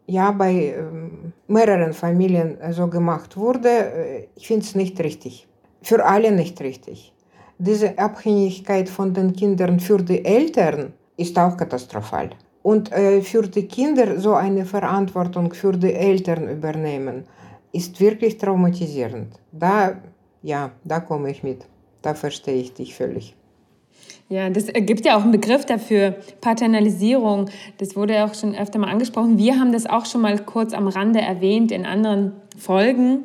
ja bei ähm, mehreren Familien so gemacht wurde. Ich finde es nicht richtig. Für alle nicht richtig. Diese Abhängigkeit von den Kindern für die Eltern ist auch katastrophal. Und äh, für die Kinder so eine Verantwortung für die Eltern übernehmen, ist wirklich traumatisierend. Da, ja, da komme ich mit. Da verstehe ich dich völlig. Ja, das gibt ja auch einen Begriff dafür, Paternalisierung. Das wurde ja auch schon öfter mal angesprochen. Wir haben das auch schon mal kurz am Rande erwähnt in anderen Folgen.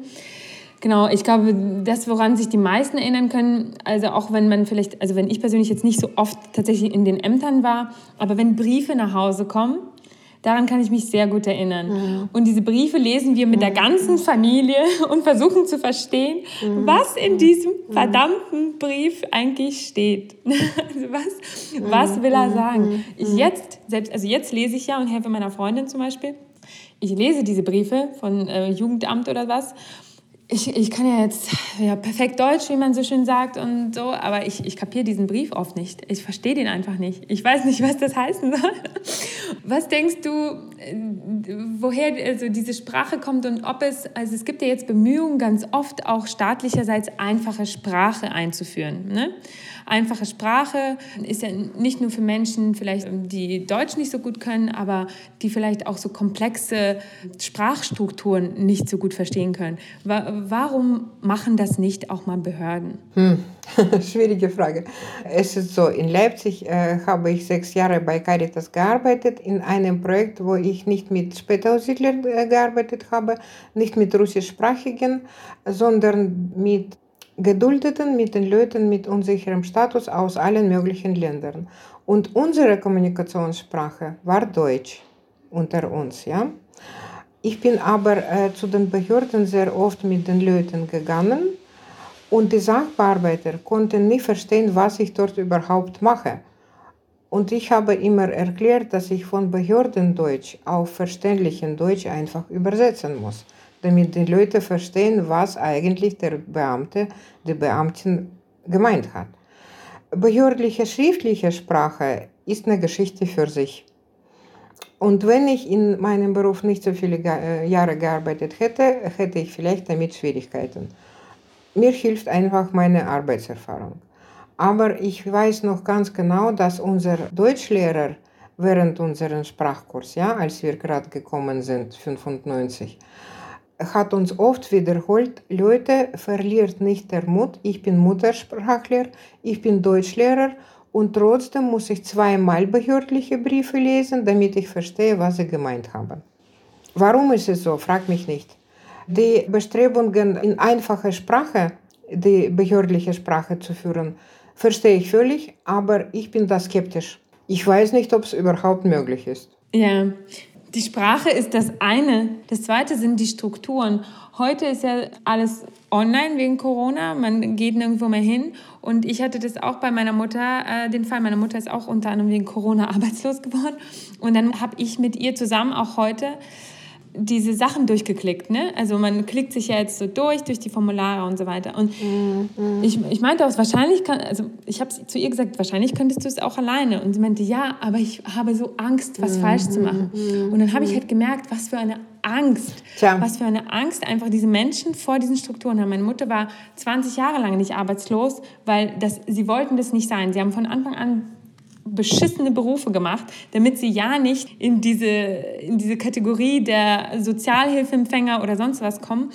Genau, ich glaube, das, woran sich die meisten erinnern können, also auch wenn man vielleicht, also wenn ich persönlich jetzt nicht so oft tatsächlich in den Ämtern war, aber wenn Briefe nach Hause kommen, daran kann ich mich sehr gut erinnern. Mhm. Und diese Briefe lesen wir mit der ganzen Familie und versuchen zu verstehen, mhm. was in diesem verdammten Brief eigentlich steht. Also was, was will er sagen? Ich jetzt, selbst, also jetzt lese ich ja und helfe meiner Freundin zum Beispiel. Ich lese diese Briefe von äh, Jugendamt oder was ich, ich kann ja jetzt ja, perfekt Deutsch, wie man so schön sagt und so, aber ich, ich kapiere diesen Brief oft nicht. Ich verstehe den einfach nicht. Ich weiß nicht, was das heißen soll. Was denkst du, äh, woher also diese Sprache kommt und ob es, also es gibt ja jetzt Bemühungen, ganz oft auch staatlicherseits einfache Sprache einzuführen. Ne? Einfache Sprache ist ja nicht nur für Menschen, vielleicht die Deutsch nicht so gut können, aber die vielleicht auch so komplexe Sprachstrukturen nicht so gut verstehen können. Warum machen das nicht auch mal Behörden? Hm. Schwierige Frage. Es ist so, in Leipzig äh, habe ich sechs Jahre bei Caritas gearbeitet, in einem Projekt, wo ich nicht mit Spätaussiedlern äh, gearbeitet habe, nicht mit russischsprachigen, sondern mit Geduldeten, mit den Leuten mit unsicherem Status aus allen möglichen Ländern. Und unsere Kommunikationssprache war Deutsch unter uns, ja. Ich bin aber äh, zu den Behörden sehr oft mit den Leuten gegangen und die Sachbearbeiter konnten nicht verstehen, was ich dort überhaupt mache. Und ich habe immer erklärt, dass ich von Behördendeutsch auf verständlichen Deutsch einfach übersetzen muss damit die Leute verstehen, was eigentlich der Beamte, die Beamtin gemeint hat. Behördliche schriftliche Sprache ist eine Geschichte für sich. Und wenn ich in meinem Beruf nicht so viele äh, Jahre gearbeitet hätte, hätte ich vielleicht damit Schwierigkeiten. Mir hilft einfach meine Arbeitserfahrung. Aber ich weiß noch ganz genau, dass unser Deutschlehrer während unserem Sprachkurs, ja, als wir gerade gekommen sind, 95, hat uns oft wiederholt, Leute, verliert nicht der Mut, ich bin Muttersprachler, ich bin Deutschlehrer und trotzdem muss ich zweimal behördliche Briefe lesen, damit ich verstehe, was sie gemeint haben. Warum ist es so? Frag mich nicht. Die Bestrebungen in einfacher Sprache, die behördliche Sprache zu führen, verstehe ich völlig, aber ich bin da skeptisch. Ich weiß nicht, ob es überhaupt möglich ist. Ja, die Sprache ist das eine. Das zweite sind die Strukturen. Heute ist ja alles online wegen Corona. Man geht nirgendwo mehr hin. Und ich hatte das auch bei meiner Mutter, äh, den Fall. Meine Mutter ist auch unter anderem wegen Corona arbeitslos geworden. Und dann habe ich mit ihr zusammen auch heute diese Sachen durchgeklickt. Ne? Also man klickt sich ja jetzt so durch, durch die Formulare und so weiter. Und mhm. ich, ich meinte auch, wahrscheinlich kann, also ich habe zu ihr gesagt, wahrscheinlich könntest du es auch alleine. Und sie meinte, ja, aber ich habe so Angst, was mhm. falsch zu machen. Mhm. Und dann habe ich halt gemerkt, was für eine Angst, Tja. was für eine Angst einfach diese Menschen vor diesen Strukturen haben. Meine Mutter war 20 Jahre lang nicht arbeitslos, weil das, sie wollten das nicht sein. Sie haben von Anfang an beschissene Berufe gemacht, damit sie ja nicht in diese, in diese Kategorie der Sozialhilfeempfänger oder sonst was kommen.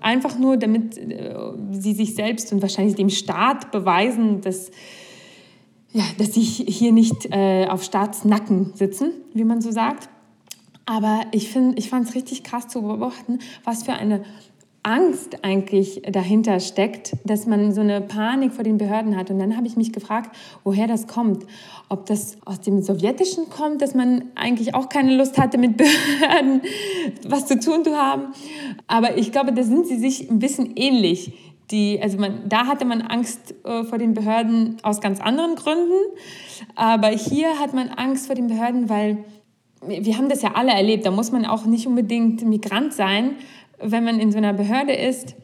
Einfach nur, damit äh, sie sich selbst und wahrscheinlich dem Staat beweisen, dass, ja, dass sie hier nicht äh, auf Staatsnacken sitzen, wie man so sagt. Aber ich, ich fand es richtig krass zu beobachten, was für eine Angst eigentlich dahinter steckt, dass man so eine Panik vor den Behörden hat. Und dann habe ich mich gefragt, woher das kommt. Ob das aus dem Sowjetischen kommt, dass man eigentlich auch keine Lust hatte, mit Behörden was zu tun zu haben. Aber ich glaube, da sind sie sich ein bisschen ähnlich. Die, also man, da hatte man Angst äh, vor den Behörden aus ganz anderen Gründen. Aber hier hat man Angst vor den Behörden, weil wir haben das ja alle erlebt. Da muss man auch nicht unbedingt Migrant sein, wenn man in so einer Behörde ist,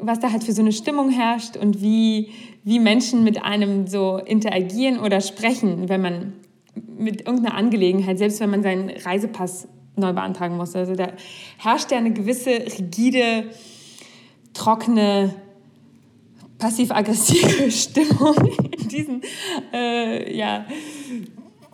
was da halt für so eine Stimmung herrscht und wie, wie Menschen mit einem so interagieren oder sprechen, wenn man mit irgendeiner Angelegenheit, selbst wenn man seinen Reisepass neu beantragen muss. Also da herrscht ja eine gewisse rigide, trockene, passiv-aggressive Stimmung in diesen, äh, ja,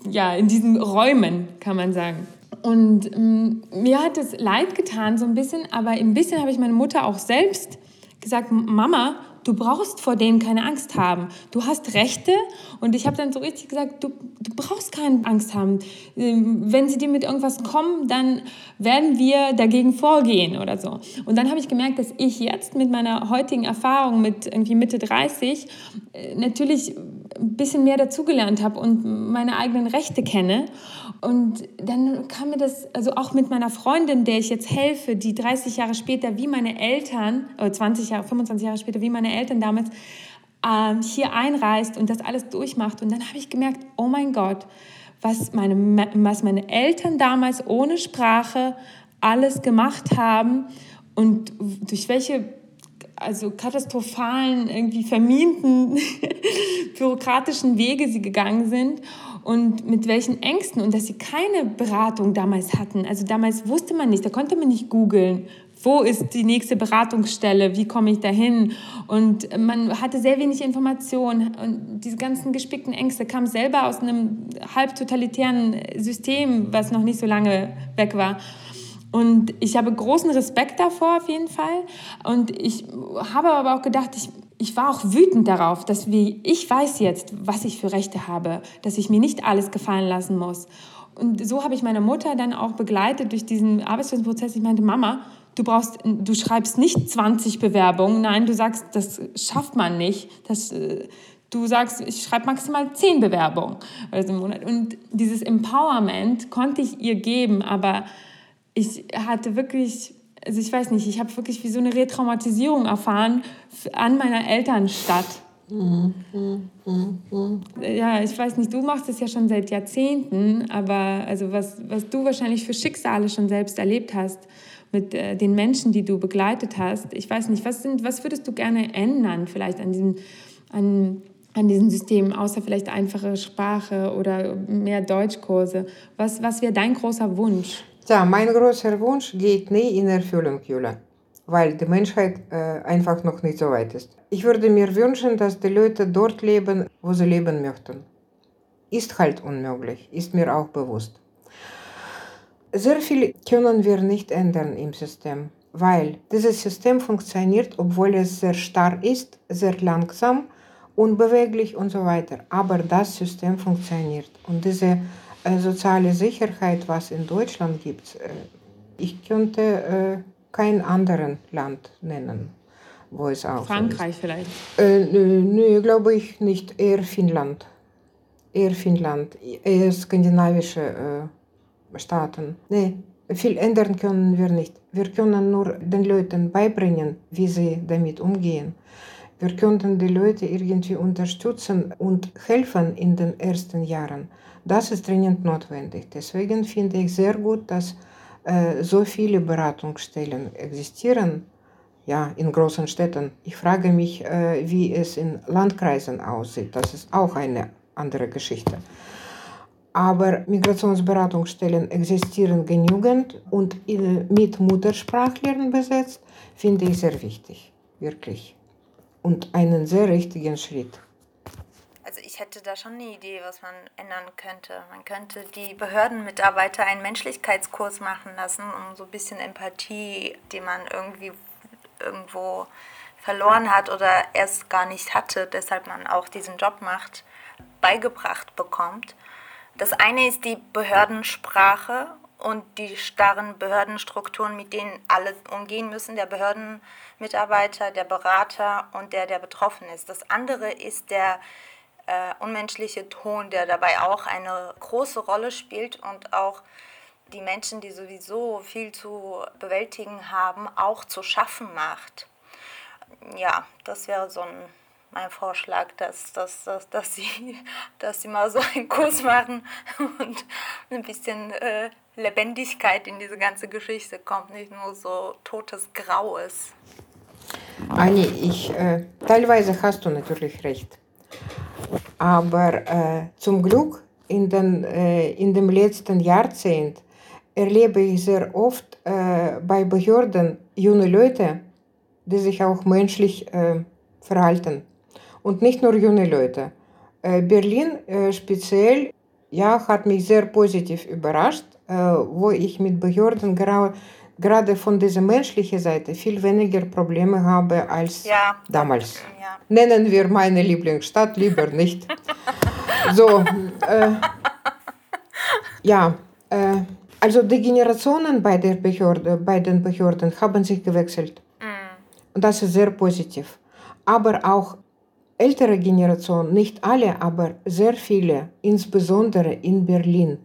ja, in diesen Räumen, kann man sagen. Und ähm, mir hat es leid getan, so ein bisschen, aber ein bisschen habe ich meine Mutter auch selbst gesagt, Mama, du brauchst vor denen keine Angst haben. Du hast Rechte und ich habe dann so richtig gesagt, du, du brauchst keine Angst haben. Ähm, wenn sie dir mit irgendwas kommen, dann werden wir dagegen vorgehen oder so. Und dann habe ich gemerkt, dass ich jetzt mit meiner heutigen Erfahrung mit irgendwie Mitte 30 äh, natürlich ein bisschen mehr dazugelernt habe und meine eigenen Rechte kenne. Und dann kam mir das, also auch mit meiner Freundin, der ich jetzt helfe, die 30 Jahre später wie meine Eltern, oder 20 Jahre, 25 Jahre später wie meine Eltern damals, äh, hier einreist und das alles durchmacht. Und dann habe ich gemerkt, oh mein Gott, was meine, was meine Eltern damals ohne Sprache alles gemacht haben und durch welche also katastrophalen, irgendwie verminten bürokratischen Wege sie gegangen sind und mit welchen Ängsten und dass sie keine Beratung damals hatten. Also damals wusste man nicht, da konnte man nicht googeln, wo ist die nächste Beratungsstelle, wie komme ich dahin und man hatte sehr wenig Informationen und diese ganzen gespickten Ängste kamen selber aus einem halb totalitären System, was noch nicht so lange weg war. Und ich habe großen Respekt davor auf jeden Fall. Und ich habe aber auch gedacht, ich, ich war auch wütend darauf, dass wie ich weiß jetzt, was ich für Rechte habe, dass ich mir nicht alles gefallen lassen muss. Und so habe ich meine Mutter dann auch begleitet durch diesen Arbeitsprozess. Ich meinte, Mama, du brauchst, du schreibst nicht 20 Bewerbungen. Nein, du sagst, das schafft man nicht. Das, äh, du sagst, ich schreibe maximal 10 Bewerbungen also im Monat. Und dieses Empowerment konnte ich ihr geben, aber ich hatte wirklich, also ich weiß nicht, ich habe wirklich wie so eine Retraumatisierung erfahren an meiner Elternstadt. Ja, ich weiß nicht, du machst es ja schon seit Jahrzehnten, aber also was, was du wahrscheinlich für Schicksale schon selbst erlebt hast mit äh, den Menschen, die du begleitet hast. Ich weiß nicht, was, sind, was würdest du gerne ändern vielleicht an diesem, an, an diesem System, außer vielleicht einfache Sprache oder mehr Deutschkurse? Was, was wäre dein großer Wunsch? Ja, mein großer Wunsch geht nie in Erfüllung, Jule, weil die Menschheit äh, einfach noch nicht so weit ist. Ich würde mir wünschen, dass die Leute dort leben, wo sie leben möchten. Ist halt unmöglich, ist mir auch bewusst. Sehr viel können wir nicht ändern im System, weil dieses System funktioniert, obwohl es sehr starr ist, sehr langsam, unbeweglich und so weiter. Aber das System funktioniert. Und diese soziale Sicherheit, was in Deutschland gibt, äh, ich könnte äh, kein anderes Land nennen, wo es auch Frankreich so vielleicht? Äh, nö, glaube ich nicht. Eher Finnland. Eher Finnland. Eher skandinavische äh, Staaten. Nee, viel ändern können wir nicht. Wir können nur den Leuten beibringen, wie sie damit umgehen. Wir könnten die Leute irgendwie unterstützen und helfen in den ersten Jahren. Das ist dringend notwendig. Deswegen finde ich sehr gut, dass äh, so viele Beratungsstellen existieren, ja, in großen Städten. Ich frage mich, äh, wie es in Landkreisen aussieht. Das ist auch eine andere Geschichte. Aber Migrationsberatungsstellen existieren genügend und mit Muttersprachlern besetzt, finde ich sehr wichtig, wirklich. Und einen sehr richtigen Schritt ich hätte da schon eine Idee, was man ändern könnte. Man könnte die Behördenmitarbeiter einen Menschlichkeitskurs machen lassen, um so ein bisschen Empathie, die man irgendwie irgendwo verloren hat oder erst gar nicht hatte, deshalb man auch diesen Job macht, beigebracht bekommt. Das eine ist die Behördensprache und die starren Behördenstrukturen, mit denen alle umgehen müssen, der Behördenmitarbeiter, der Berater und der, der betroffen ist. Das andere ist der äh, unmenschliche Ton, der dabei auch eine große Rolle spielt und auch die Menschen, die sowieso viel zu bewältigen haben, auch zu schaffen macht. Ja, das wäre so ein, mein Vorschlag, dass, dass, dass, dass, sie, dass sie mal so einen Kurs machen und ein bisschen äh, Lebendigkeit in diese ganze Geschichte kommt, nicht nur so totes Graues. Anni, ich, äh, teilweise hast du natürlich recht. Aber äh, zum Glück in, den, äh, in dem letzten Jahrzehnt erlebe ich sehr oft äh, bei Behörden junge Leute, die sich auch menschlich verhalten. Und nicht nur junge Leute. Berlin speziell ja, hat mich sehr positiv überrascht, wo ich mit Behörden gerade gerade von dieser menschlichen Seite viel weniger Probleme habe als Ja. damals. Ja. Nennen wir meine Lieblingsstadt lieber nicht. so, äh, ja, äh, also die Generationen bei, der Behörde, bei den Behörden haben sich gewechselt. Und das ist sehr positiv. Aber auch ältere Generationen, nicht alle, aber sehr viele, insbesondere in Berlin,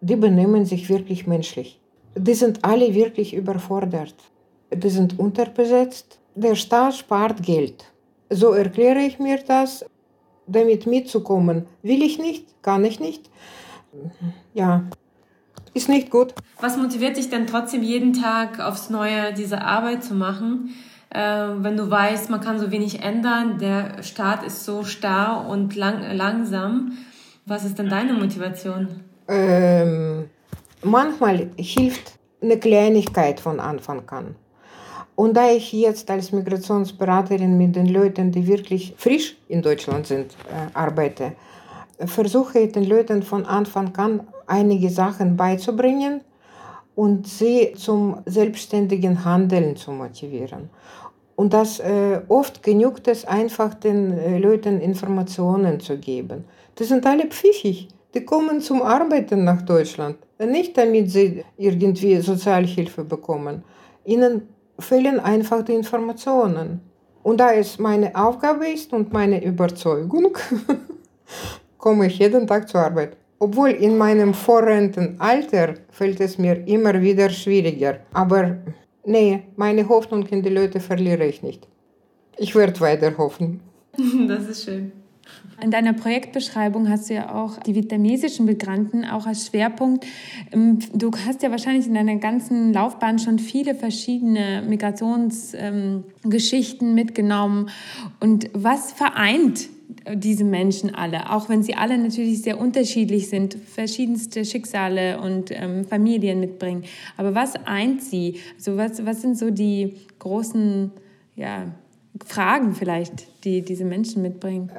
die benehmen sich wirklich menschlich. Die sind alle wirklich überfordert. Die sind unterbesetzt. Der Staat spart Geld. So erkläre ich mir das, damit mitzukommen. Will ich nicht, kann ich nicht. Ja, ist nicht gut. Was motiviert dich denn trotzdem jeden Tag aufs Neue diese Arbeit zu machen, äh, wenn du weißt, man kann so wenig ändern, der Staat ist so starr und lang, langsam? Was ist denn deine Motivation? Ähm, manchmal hilft eine Kleinigkeit von Anfang an. Und da ich jetzt als Migrationsberaterin mit den Leuten, die wirklich frisch in Deutschland sind, äh, arbeite, versuche ich den Leuten von Anfang an einige Sachen beizubringen und sie zum selbstständigen Handeln zu motivieren. Und das äh, oft genügt es einfach den äh, Leuten Informationen zu geben. Die sind alle pfiffig. Die kommen zum Arbeiten nach Deutschland. Nicht damit sie irgendwie Sozialhilfe bekommen. Ihnen fehlen einfach die Informationen. Und da es meine Aufgabe ist und meine Überzeugung, komme ich jeden Tag zur Arbeit. Obwohl in meinem Vorrentenalter fällt es mir immer wieder schwieriger. Aber nee, meine Hoffnung in die Leute verliere ich nicht. Ich werde weiter hoffen. Das ist schön. In deiner Projektbeschreibung hast du ja auch die vietnamesischen Migranten auch als Schwerpunkt. Ähm, Du hast ja wahrscheinlich in deiner ganzen Laufbahn schon viele verschiedene Migrationsgeschichten mitgenommen. Und was vereint diese Menschen alle, auch wenn sie alle natürlich sehr unterschiedlich sind, verschiedenste Schicksale und ähm, Familien mitbringen. Aber was eint sie? Also was, was sind so die großen ja, Fragen vielleicht, die diese Menschen mitbringen?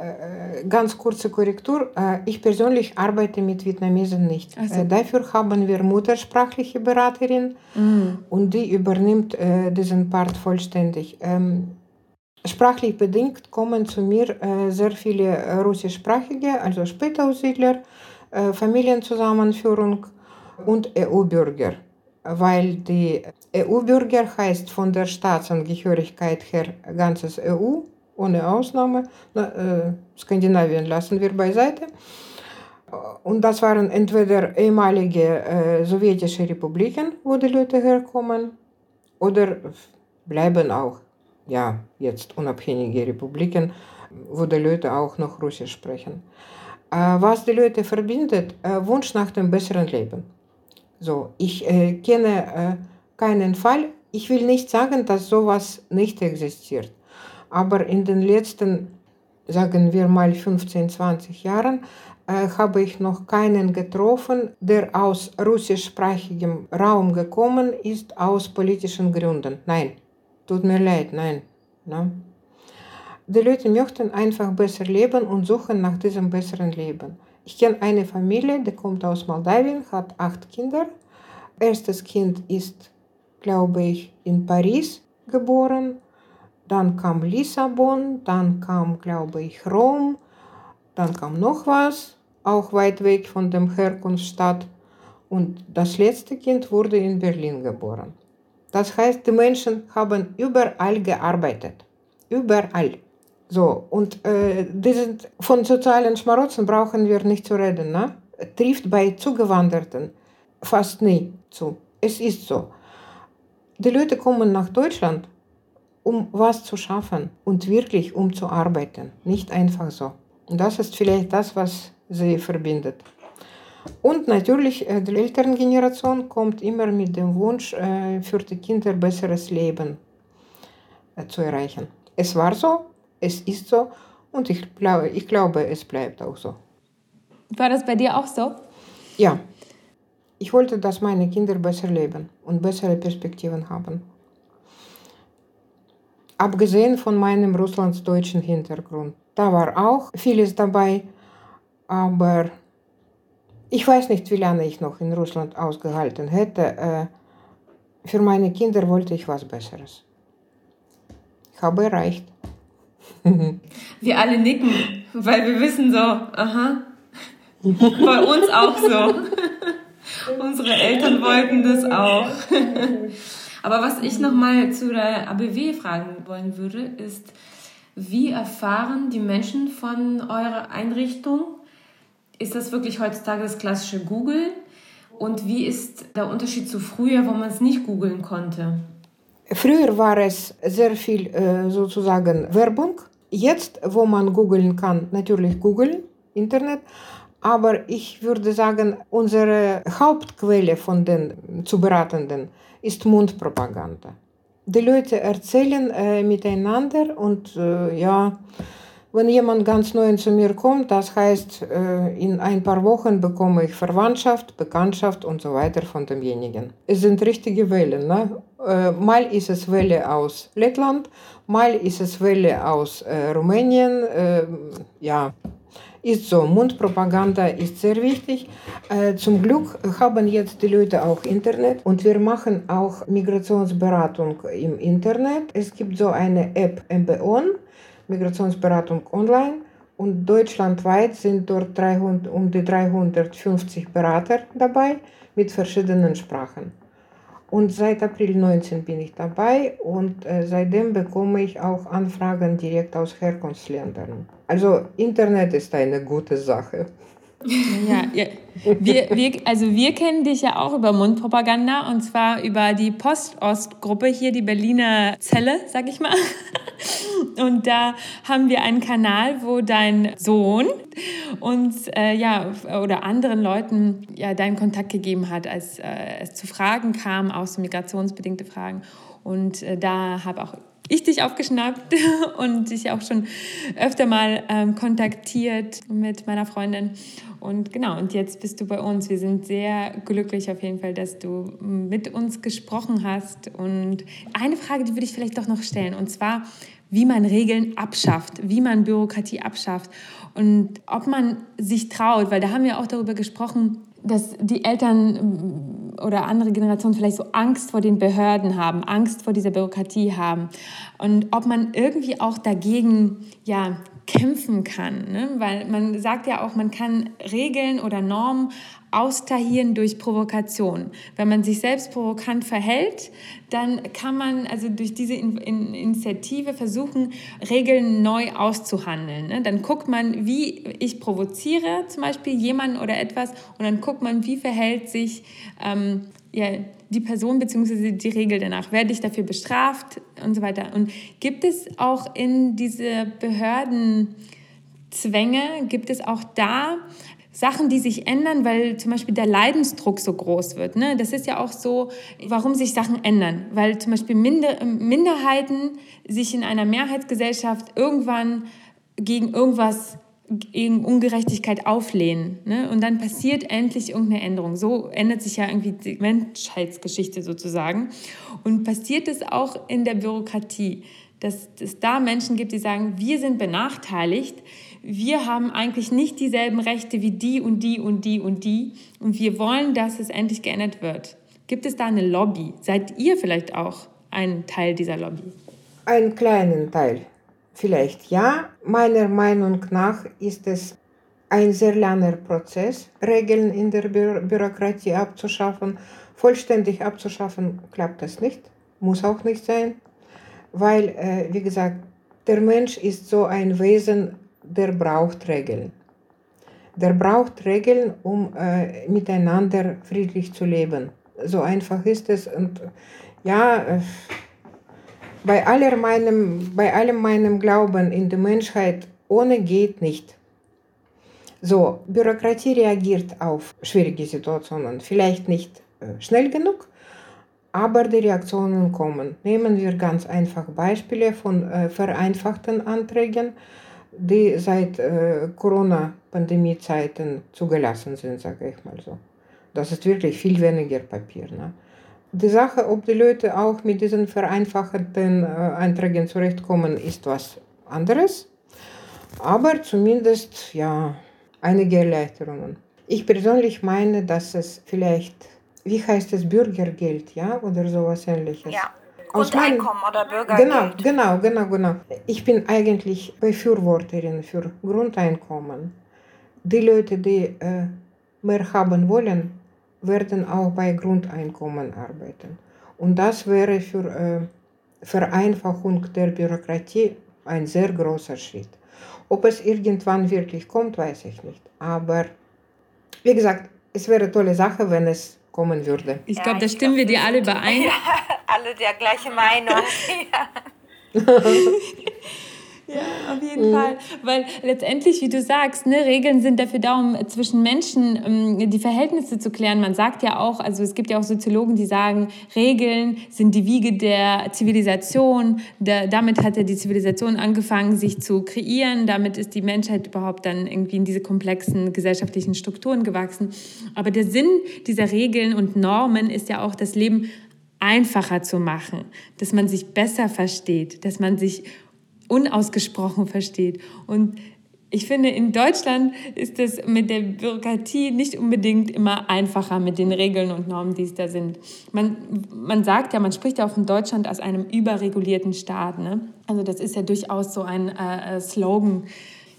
Ganz kurze Korrektur. Äh, Ich persönlich arbeite mit Vietnamesen nicht. Ach so. Äh, Dafür haben wir muttersprachliche Beraterin und die übernimmt äh, diesen Part vollständig. Ähm, Sprachlich bedingt kommen zu mir äh, sehr viele äh, russischsprachige, also Spätaussiedler, äh, Familienzusammenführung und EU-Bürger. Weil die EU-Bürger heißt von der Staatsangehörigkeit her ganzes EU, ohne Ausnahme. Na, äh, Skandinavien lassen wir beiseite. Und das waren entweder ehemalige äh, sowjetische Republiken, wo die Leute herkommen, oder bleiben auch ja, jetzt unabhängige Republiken, wo die Leute auch noch Russisch sprechen. Äh, was die Leute verbindet, äh, Wunsch nach dem besseren Leben. So, ich äh, kenne äh, keinen Fall. Ich will nicht sagen, dass sowas nicht existiert. Aber in den letzten, sagen wir mal 15, 20 Jahren, äh, habe ich noch keinen getroffen, der aus russischsprachigem Raum gekommen ist, aus politischen Gründen. Nein, tut mir leid, nein. Ne? Die Leute möchten einfach besser leben und suchen nach diesem besseren Leben. Ich kenne eine Familie, die kommt aus Moldawien, hat acht Kinder. Erstes Kind ist, glaube ich, in Paris geboren. Dann kam Lissabon, dann kam, glaube ich, Rom, dann kam noch was, auch weit weg von dem Herkunftsstadt. Und das letzte Kind wurde in Berlin geboren. Das heißt, die Menschen haben überall gearbeitet. Überall. So, und äh, die sind, von sozialen Schmarotzen brauchen wir nicht zu reden. Ne? Trifft bei Zugewanderten fast nie zu. Es ist so. Die Leute kommen nach Deutschland, um was zu schaffen und wirklich um zu arbeiten. Nicht einfach so. Und das ist vielleicht das, was sie verbindet. Und natürlich, äh, die älteren Generation kommt immer mit dem Wunsch, äh, für die Kinder besseres Leben äh, zu erreichen. Es war so, es ist so und ich glaube, ich glaube, es bleibt auch so. War das bei dir auch so? Ja, ich wollte, dass meine Kinder besser leben und bessere Perspektiven haben. Abgesehen von meinem russlandsdeutschen Hintergrund. Da war auch vieles dabei, aber ich weiß nicht, wie lange ich noch in Russland ausgehalten hätte. Äh, Für meine Kinder wollte ich was Besseres. Ich habe erreicht. Wir alle nicken, weil wir wissen so, aha, bei uns auch so. Unsere Eltern wollten das auch. Aber was ich nochmal zu der ABW fragen wollen würde, ist, wie erfahren die Menschen von eurer Einrichtung? Ist das wirklich heutzutage das klassische Google? Und wie ist der Unterschied zu früher, wo man es nicht googeln konnte? Früher war es sehr viel äh, sozusagen Werbung. Jetzt, wo man googeln kann, natürlich googeln, Internet. Aber ich würde sagen, unsere Hauptquelle von den zu Beratenden ist Mundpropaganda. Die Leute erzählen äh, miteinander und äh, ja, wenn jemand ganz neu zu mir kommt, das heißt, äh, in ein paar Wochen bekomme ich Verwandtschaft, Bekanntschaft und so weiter von demjenigen. Es sind richtige Wellen. Ne? Äh, mal ist es Welle aus Lettland, mal ist es Welle aus äh, Rumänien. Ja, ist so. Mundpropaganda ist sehr wichtig. Zum Glück haben jetzt die Leute auch Internet und wir machen auch Migrationsberatung im Internet. Es gibt so eine App MBON Migrationsberatung online und deutschlandweit sind dort 300, um die 350 Berater dabei mit verschiedenen Sprachen. Und seit April 19 bin ich dabei und äh, seitdem bekomme ich auch Anfragen direkt aus Herkunftsländern. Also Internet ist eine gute Sache. Ja, ja. Wir, wir, also wir kennen dich ja auch über Mundpropaganda und zwar über die Post-Ost-Gruppe, hier die Berliner Zelle, sag ich mal. Und da haben wir einen Kanal, wo dein Sohn uns äh, ja oder anderen Leuten ja deinen Kontakt gegeben hat, als äh, es zu Fragen kam, auch so migrationsbedingte Fragen. Und äh, da habe auch ich dich aufgeschnappt und dich auch schon öfter mal ähm, kontaktiert mit meiner Freundin. Und genau, und jetzt bist du bei uns. Wir sind sehr glücklich auf jeden Fall, dass du mit uns gesprochen hast. Und eine Frage, die würde ich vielleicht doch noch stellen, und zwar, wie man Regeln abschafft, wie man Bürokratie abschafft und ob man sich traut, weil da haben wir auch darüber gesprochen, dass die Eltern oder andere Generationen vielleicht so Angst vor den Behörden haben, Angst vor dieser Bürokratie haben und ob man irgendwie auch dagegen ja kämpfen kann, ne? weil man sagt ja auch, man kann Regeln oder Normen austahieren durch Provokation. Wenn man sich selbst provokant verhält, dann kann man also durch diese in in Initiative versuchen, Regeln neu auszuhandeln. Ne? Dann guckt man, wie ich provoziere zum Beispiel jemanden oder etwas und dann guckt man, wie verhält sich ähm, ja, die Person bzw. die Regel danach. Werde ich dafür bestraft und so weiter. Und gibt es auch in diese Behördenzwänge, gibt es auch da Sachen, die sich ändern, weil zum Beispiel der Leidensdruck so groß wird. Ne? Das ist ja auch so, warum sich Sachen ändern. Weil zum Beispiel Minder Minderheiten sich in einer Mehrheitsgesellschaft irgendwann gegen irgendwas gegen Ungerechtigkeit auflehnen. Ne? Und dann passiert endlich irgendeine Änderung. So ändert sich ja irgendwie die Menschheitsgeschichte sozusagen. Und passiert es auch in der Bürokratie, dass es da Menschen gibt, die sagen, wir sind benachteiligt, wir haben eigentlich nicht dieselben Rechte wie die und die und die und die und wir wollen, dass es endlich geändert wird. Gibt es da eine Lobby? Seid ihr vielleicht auch ein Teil dieser Lobby? Einen kleinen Teil. Vielleicht ja. Meiner Meinung nach ist es ein sehr langer Prozess, Regeln in der Bü Bürokratie abzuschaffen. Vollständig abzuschaffen klappt das nicht, muss auch nicht sein, weil, äh, wie gesagt, der Mensch ist so ein Wesen, der braucht Regeln. Der braucht Regeln, um äh, miteinander friedlich zu leben. So einfach ist es. Und ja, äh, bei, aller meinem, bei allem meinem Glauben in die Menschheit, ohne geht nicht. So, Bürokratie reagiert auf schwierige Situationen. Vielleicht nicht äh, schnell genug, aber die Reaktionen kommen. Nehmen wir ganz einfach Beispiele von äh, vereinfachten Anträgen die seit äh, Corona-Pandemie-Zeiten zugelassen sind, sage ich mal so. Das ist wirklich viel weniger Papier. Ne? Die Sache, ob die Leute auch mit diesen vereinfachten äh, Einträgen zurechtkommen, ist was anderes. Aber zumindest ja einige Erleichterungen. Ich persönlich meine, dass es vielleicht wie heißt es, Bürgergeld, ja, oder sowas ähnliches. Ja. Aus meinem- Grundeinkommen oder Bürgergeld. Genau, genau, genau, genau. Ich bin eigentlich Befürworterin für Grundeinkommen. Die Leute, die äh, mehr haben wollen, werden auch bei Grundeinkommen arbeiten. Und das wäre für äh, Vereinfachung der Bürokratie ein sehr großer Schritt. Ob es irgendwann wirklich kommt, weiß ich nicht. Aber wie gesagt, es wäre eine tolle Sache, wenn es kommen würde. Ich Ja, glaube, da ich stimmen wir glaub, dir alle überein. Alle der gleiche Meinung. ja. Ja, auf jeden Fall. Weil letztendlich, wie du sagst, ne, Regeln sind dafür da, um zwischen Menschen ähm, die Verhältnisse zu klären. Man sagt ja auch, also es gibt ja auch Soziologen, die sagen, Regeln sind die Wiege der Zivilisation. Da, damit hat ja die Zivilisation angefangen, sich zu kreieren. Damit ist die Menschheit überhaupt dann irgendwie in diese komplexen gesellschaftlichen Strukturen gewachsen. Aber der Sinn dieser Regeln und Normen ist ja auch, das Leben einfacher zu machen, dass man sich besser versteht, dass man sich unausgesprochen versteht. Und ich finde, in Deutschland ist es mit der Bürokratie nicht unbedingt immer einfacher mit den Regeln und Normen, die es da sind. Man, man sagt ja, man spricht ja auch von Deutschland als einem überregulierten Staat. Ne? Also das ist ja durchaus so ein äh, Slogan,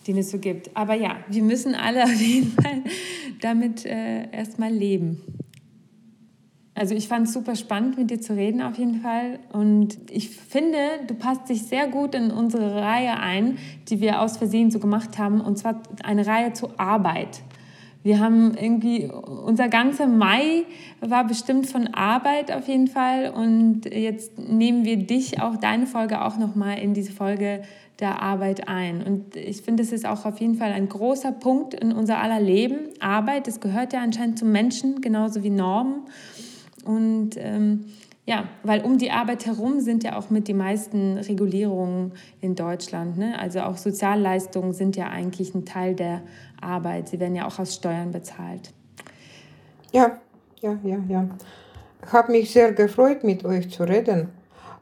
den es so gibt. Aber ja, wir müssen alle auf jeden Fall damit äh, erstmal leben. Also ich fand es super spannend, mit dir zu reden auf jeden Fall. Und ich finde, du passt dich sehr gut in unsere Reihe ein, die wir aus Versehen so gemacht haben. Und zwar eine Reihe zur Arbeit. Wir haben irgendwie, unser ganzer Mai war bestimmt von Arbeit auf jeden Fall. Und jetzt nehmen wir dich, auch deine Folge, auch nochmal in diese Folge der Arbeit ein. Und ich finde, es ist auch auf jeden Fall ein großer Punkt in unser aller Leben. Arbeit, das gehört ja anscheinend zum Menschen, genauso wie Normen. Und ähm, ja, weil um die Arbeit herum sind ja auch mit die meisten Regulierungen in Deutschland. Ne? Also auch Sozialleistungen sind ja eigentlich ein Teil der Arbeit. Sie werden ja auch aus Steuern bezahlt. Ja, ja, ja, ja. Ich habe mich sehr gefreut, mit euch zu reden.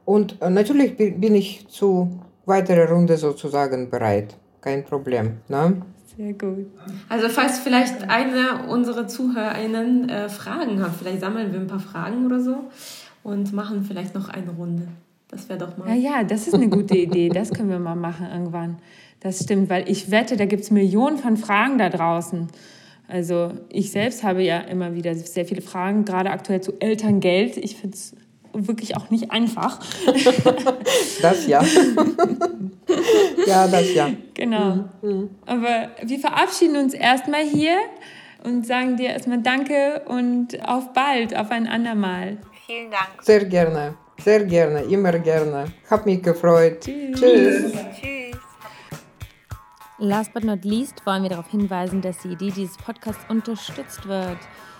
Und äh, natürlich bi- bin ich zu weiterer Runde sozusagen bereit. Kein Problem. Ne? Sehr gut. Also falls vielleicht einer unserer ZuhörerInnen äh, Fragen hat, vielleicht sammeln wir ein paar Fragen oder so und machen vielleicht noch eine Runde. Das wäre doch mal. Ja, ja, das ist eine gute Idee. Das können wir mal machen irgendwann. Das stimmt, weil ich wette, da gibt es Millionen von Fragen da draußen. Also ich selbst habe ja immer wieder sehr viele Fragen, gerade aktuell zu Elterngeld. Ich finde es wirklich auch nicht einfach. Das ja. ja, das ja. Genau. Aber wir verabschieden uns erstmal hier und sagen dir erstmal Danke und auf bald, auf ein andermal. Vielen Dank. Sehr gerne. Sehr gerne. Immer gerne. Hab mich gefreut. Tschüss. Tschüss. Tschüss. Last but not least wollen wir darauf hinweisen, dass die Idee dieses Podcasts unterstützt wird.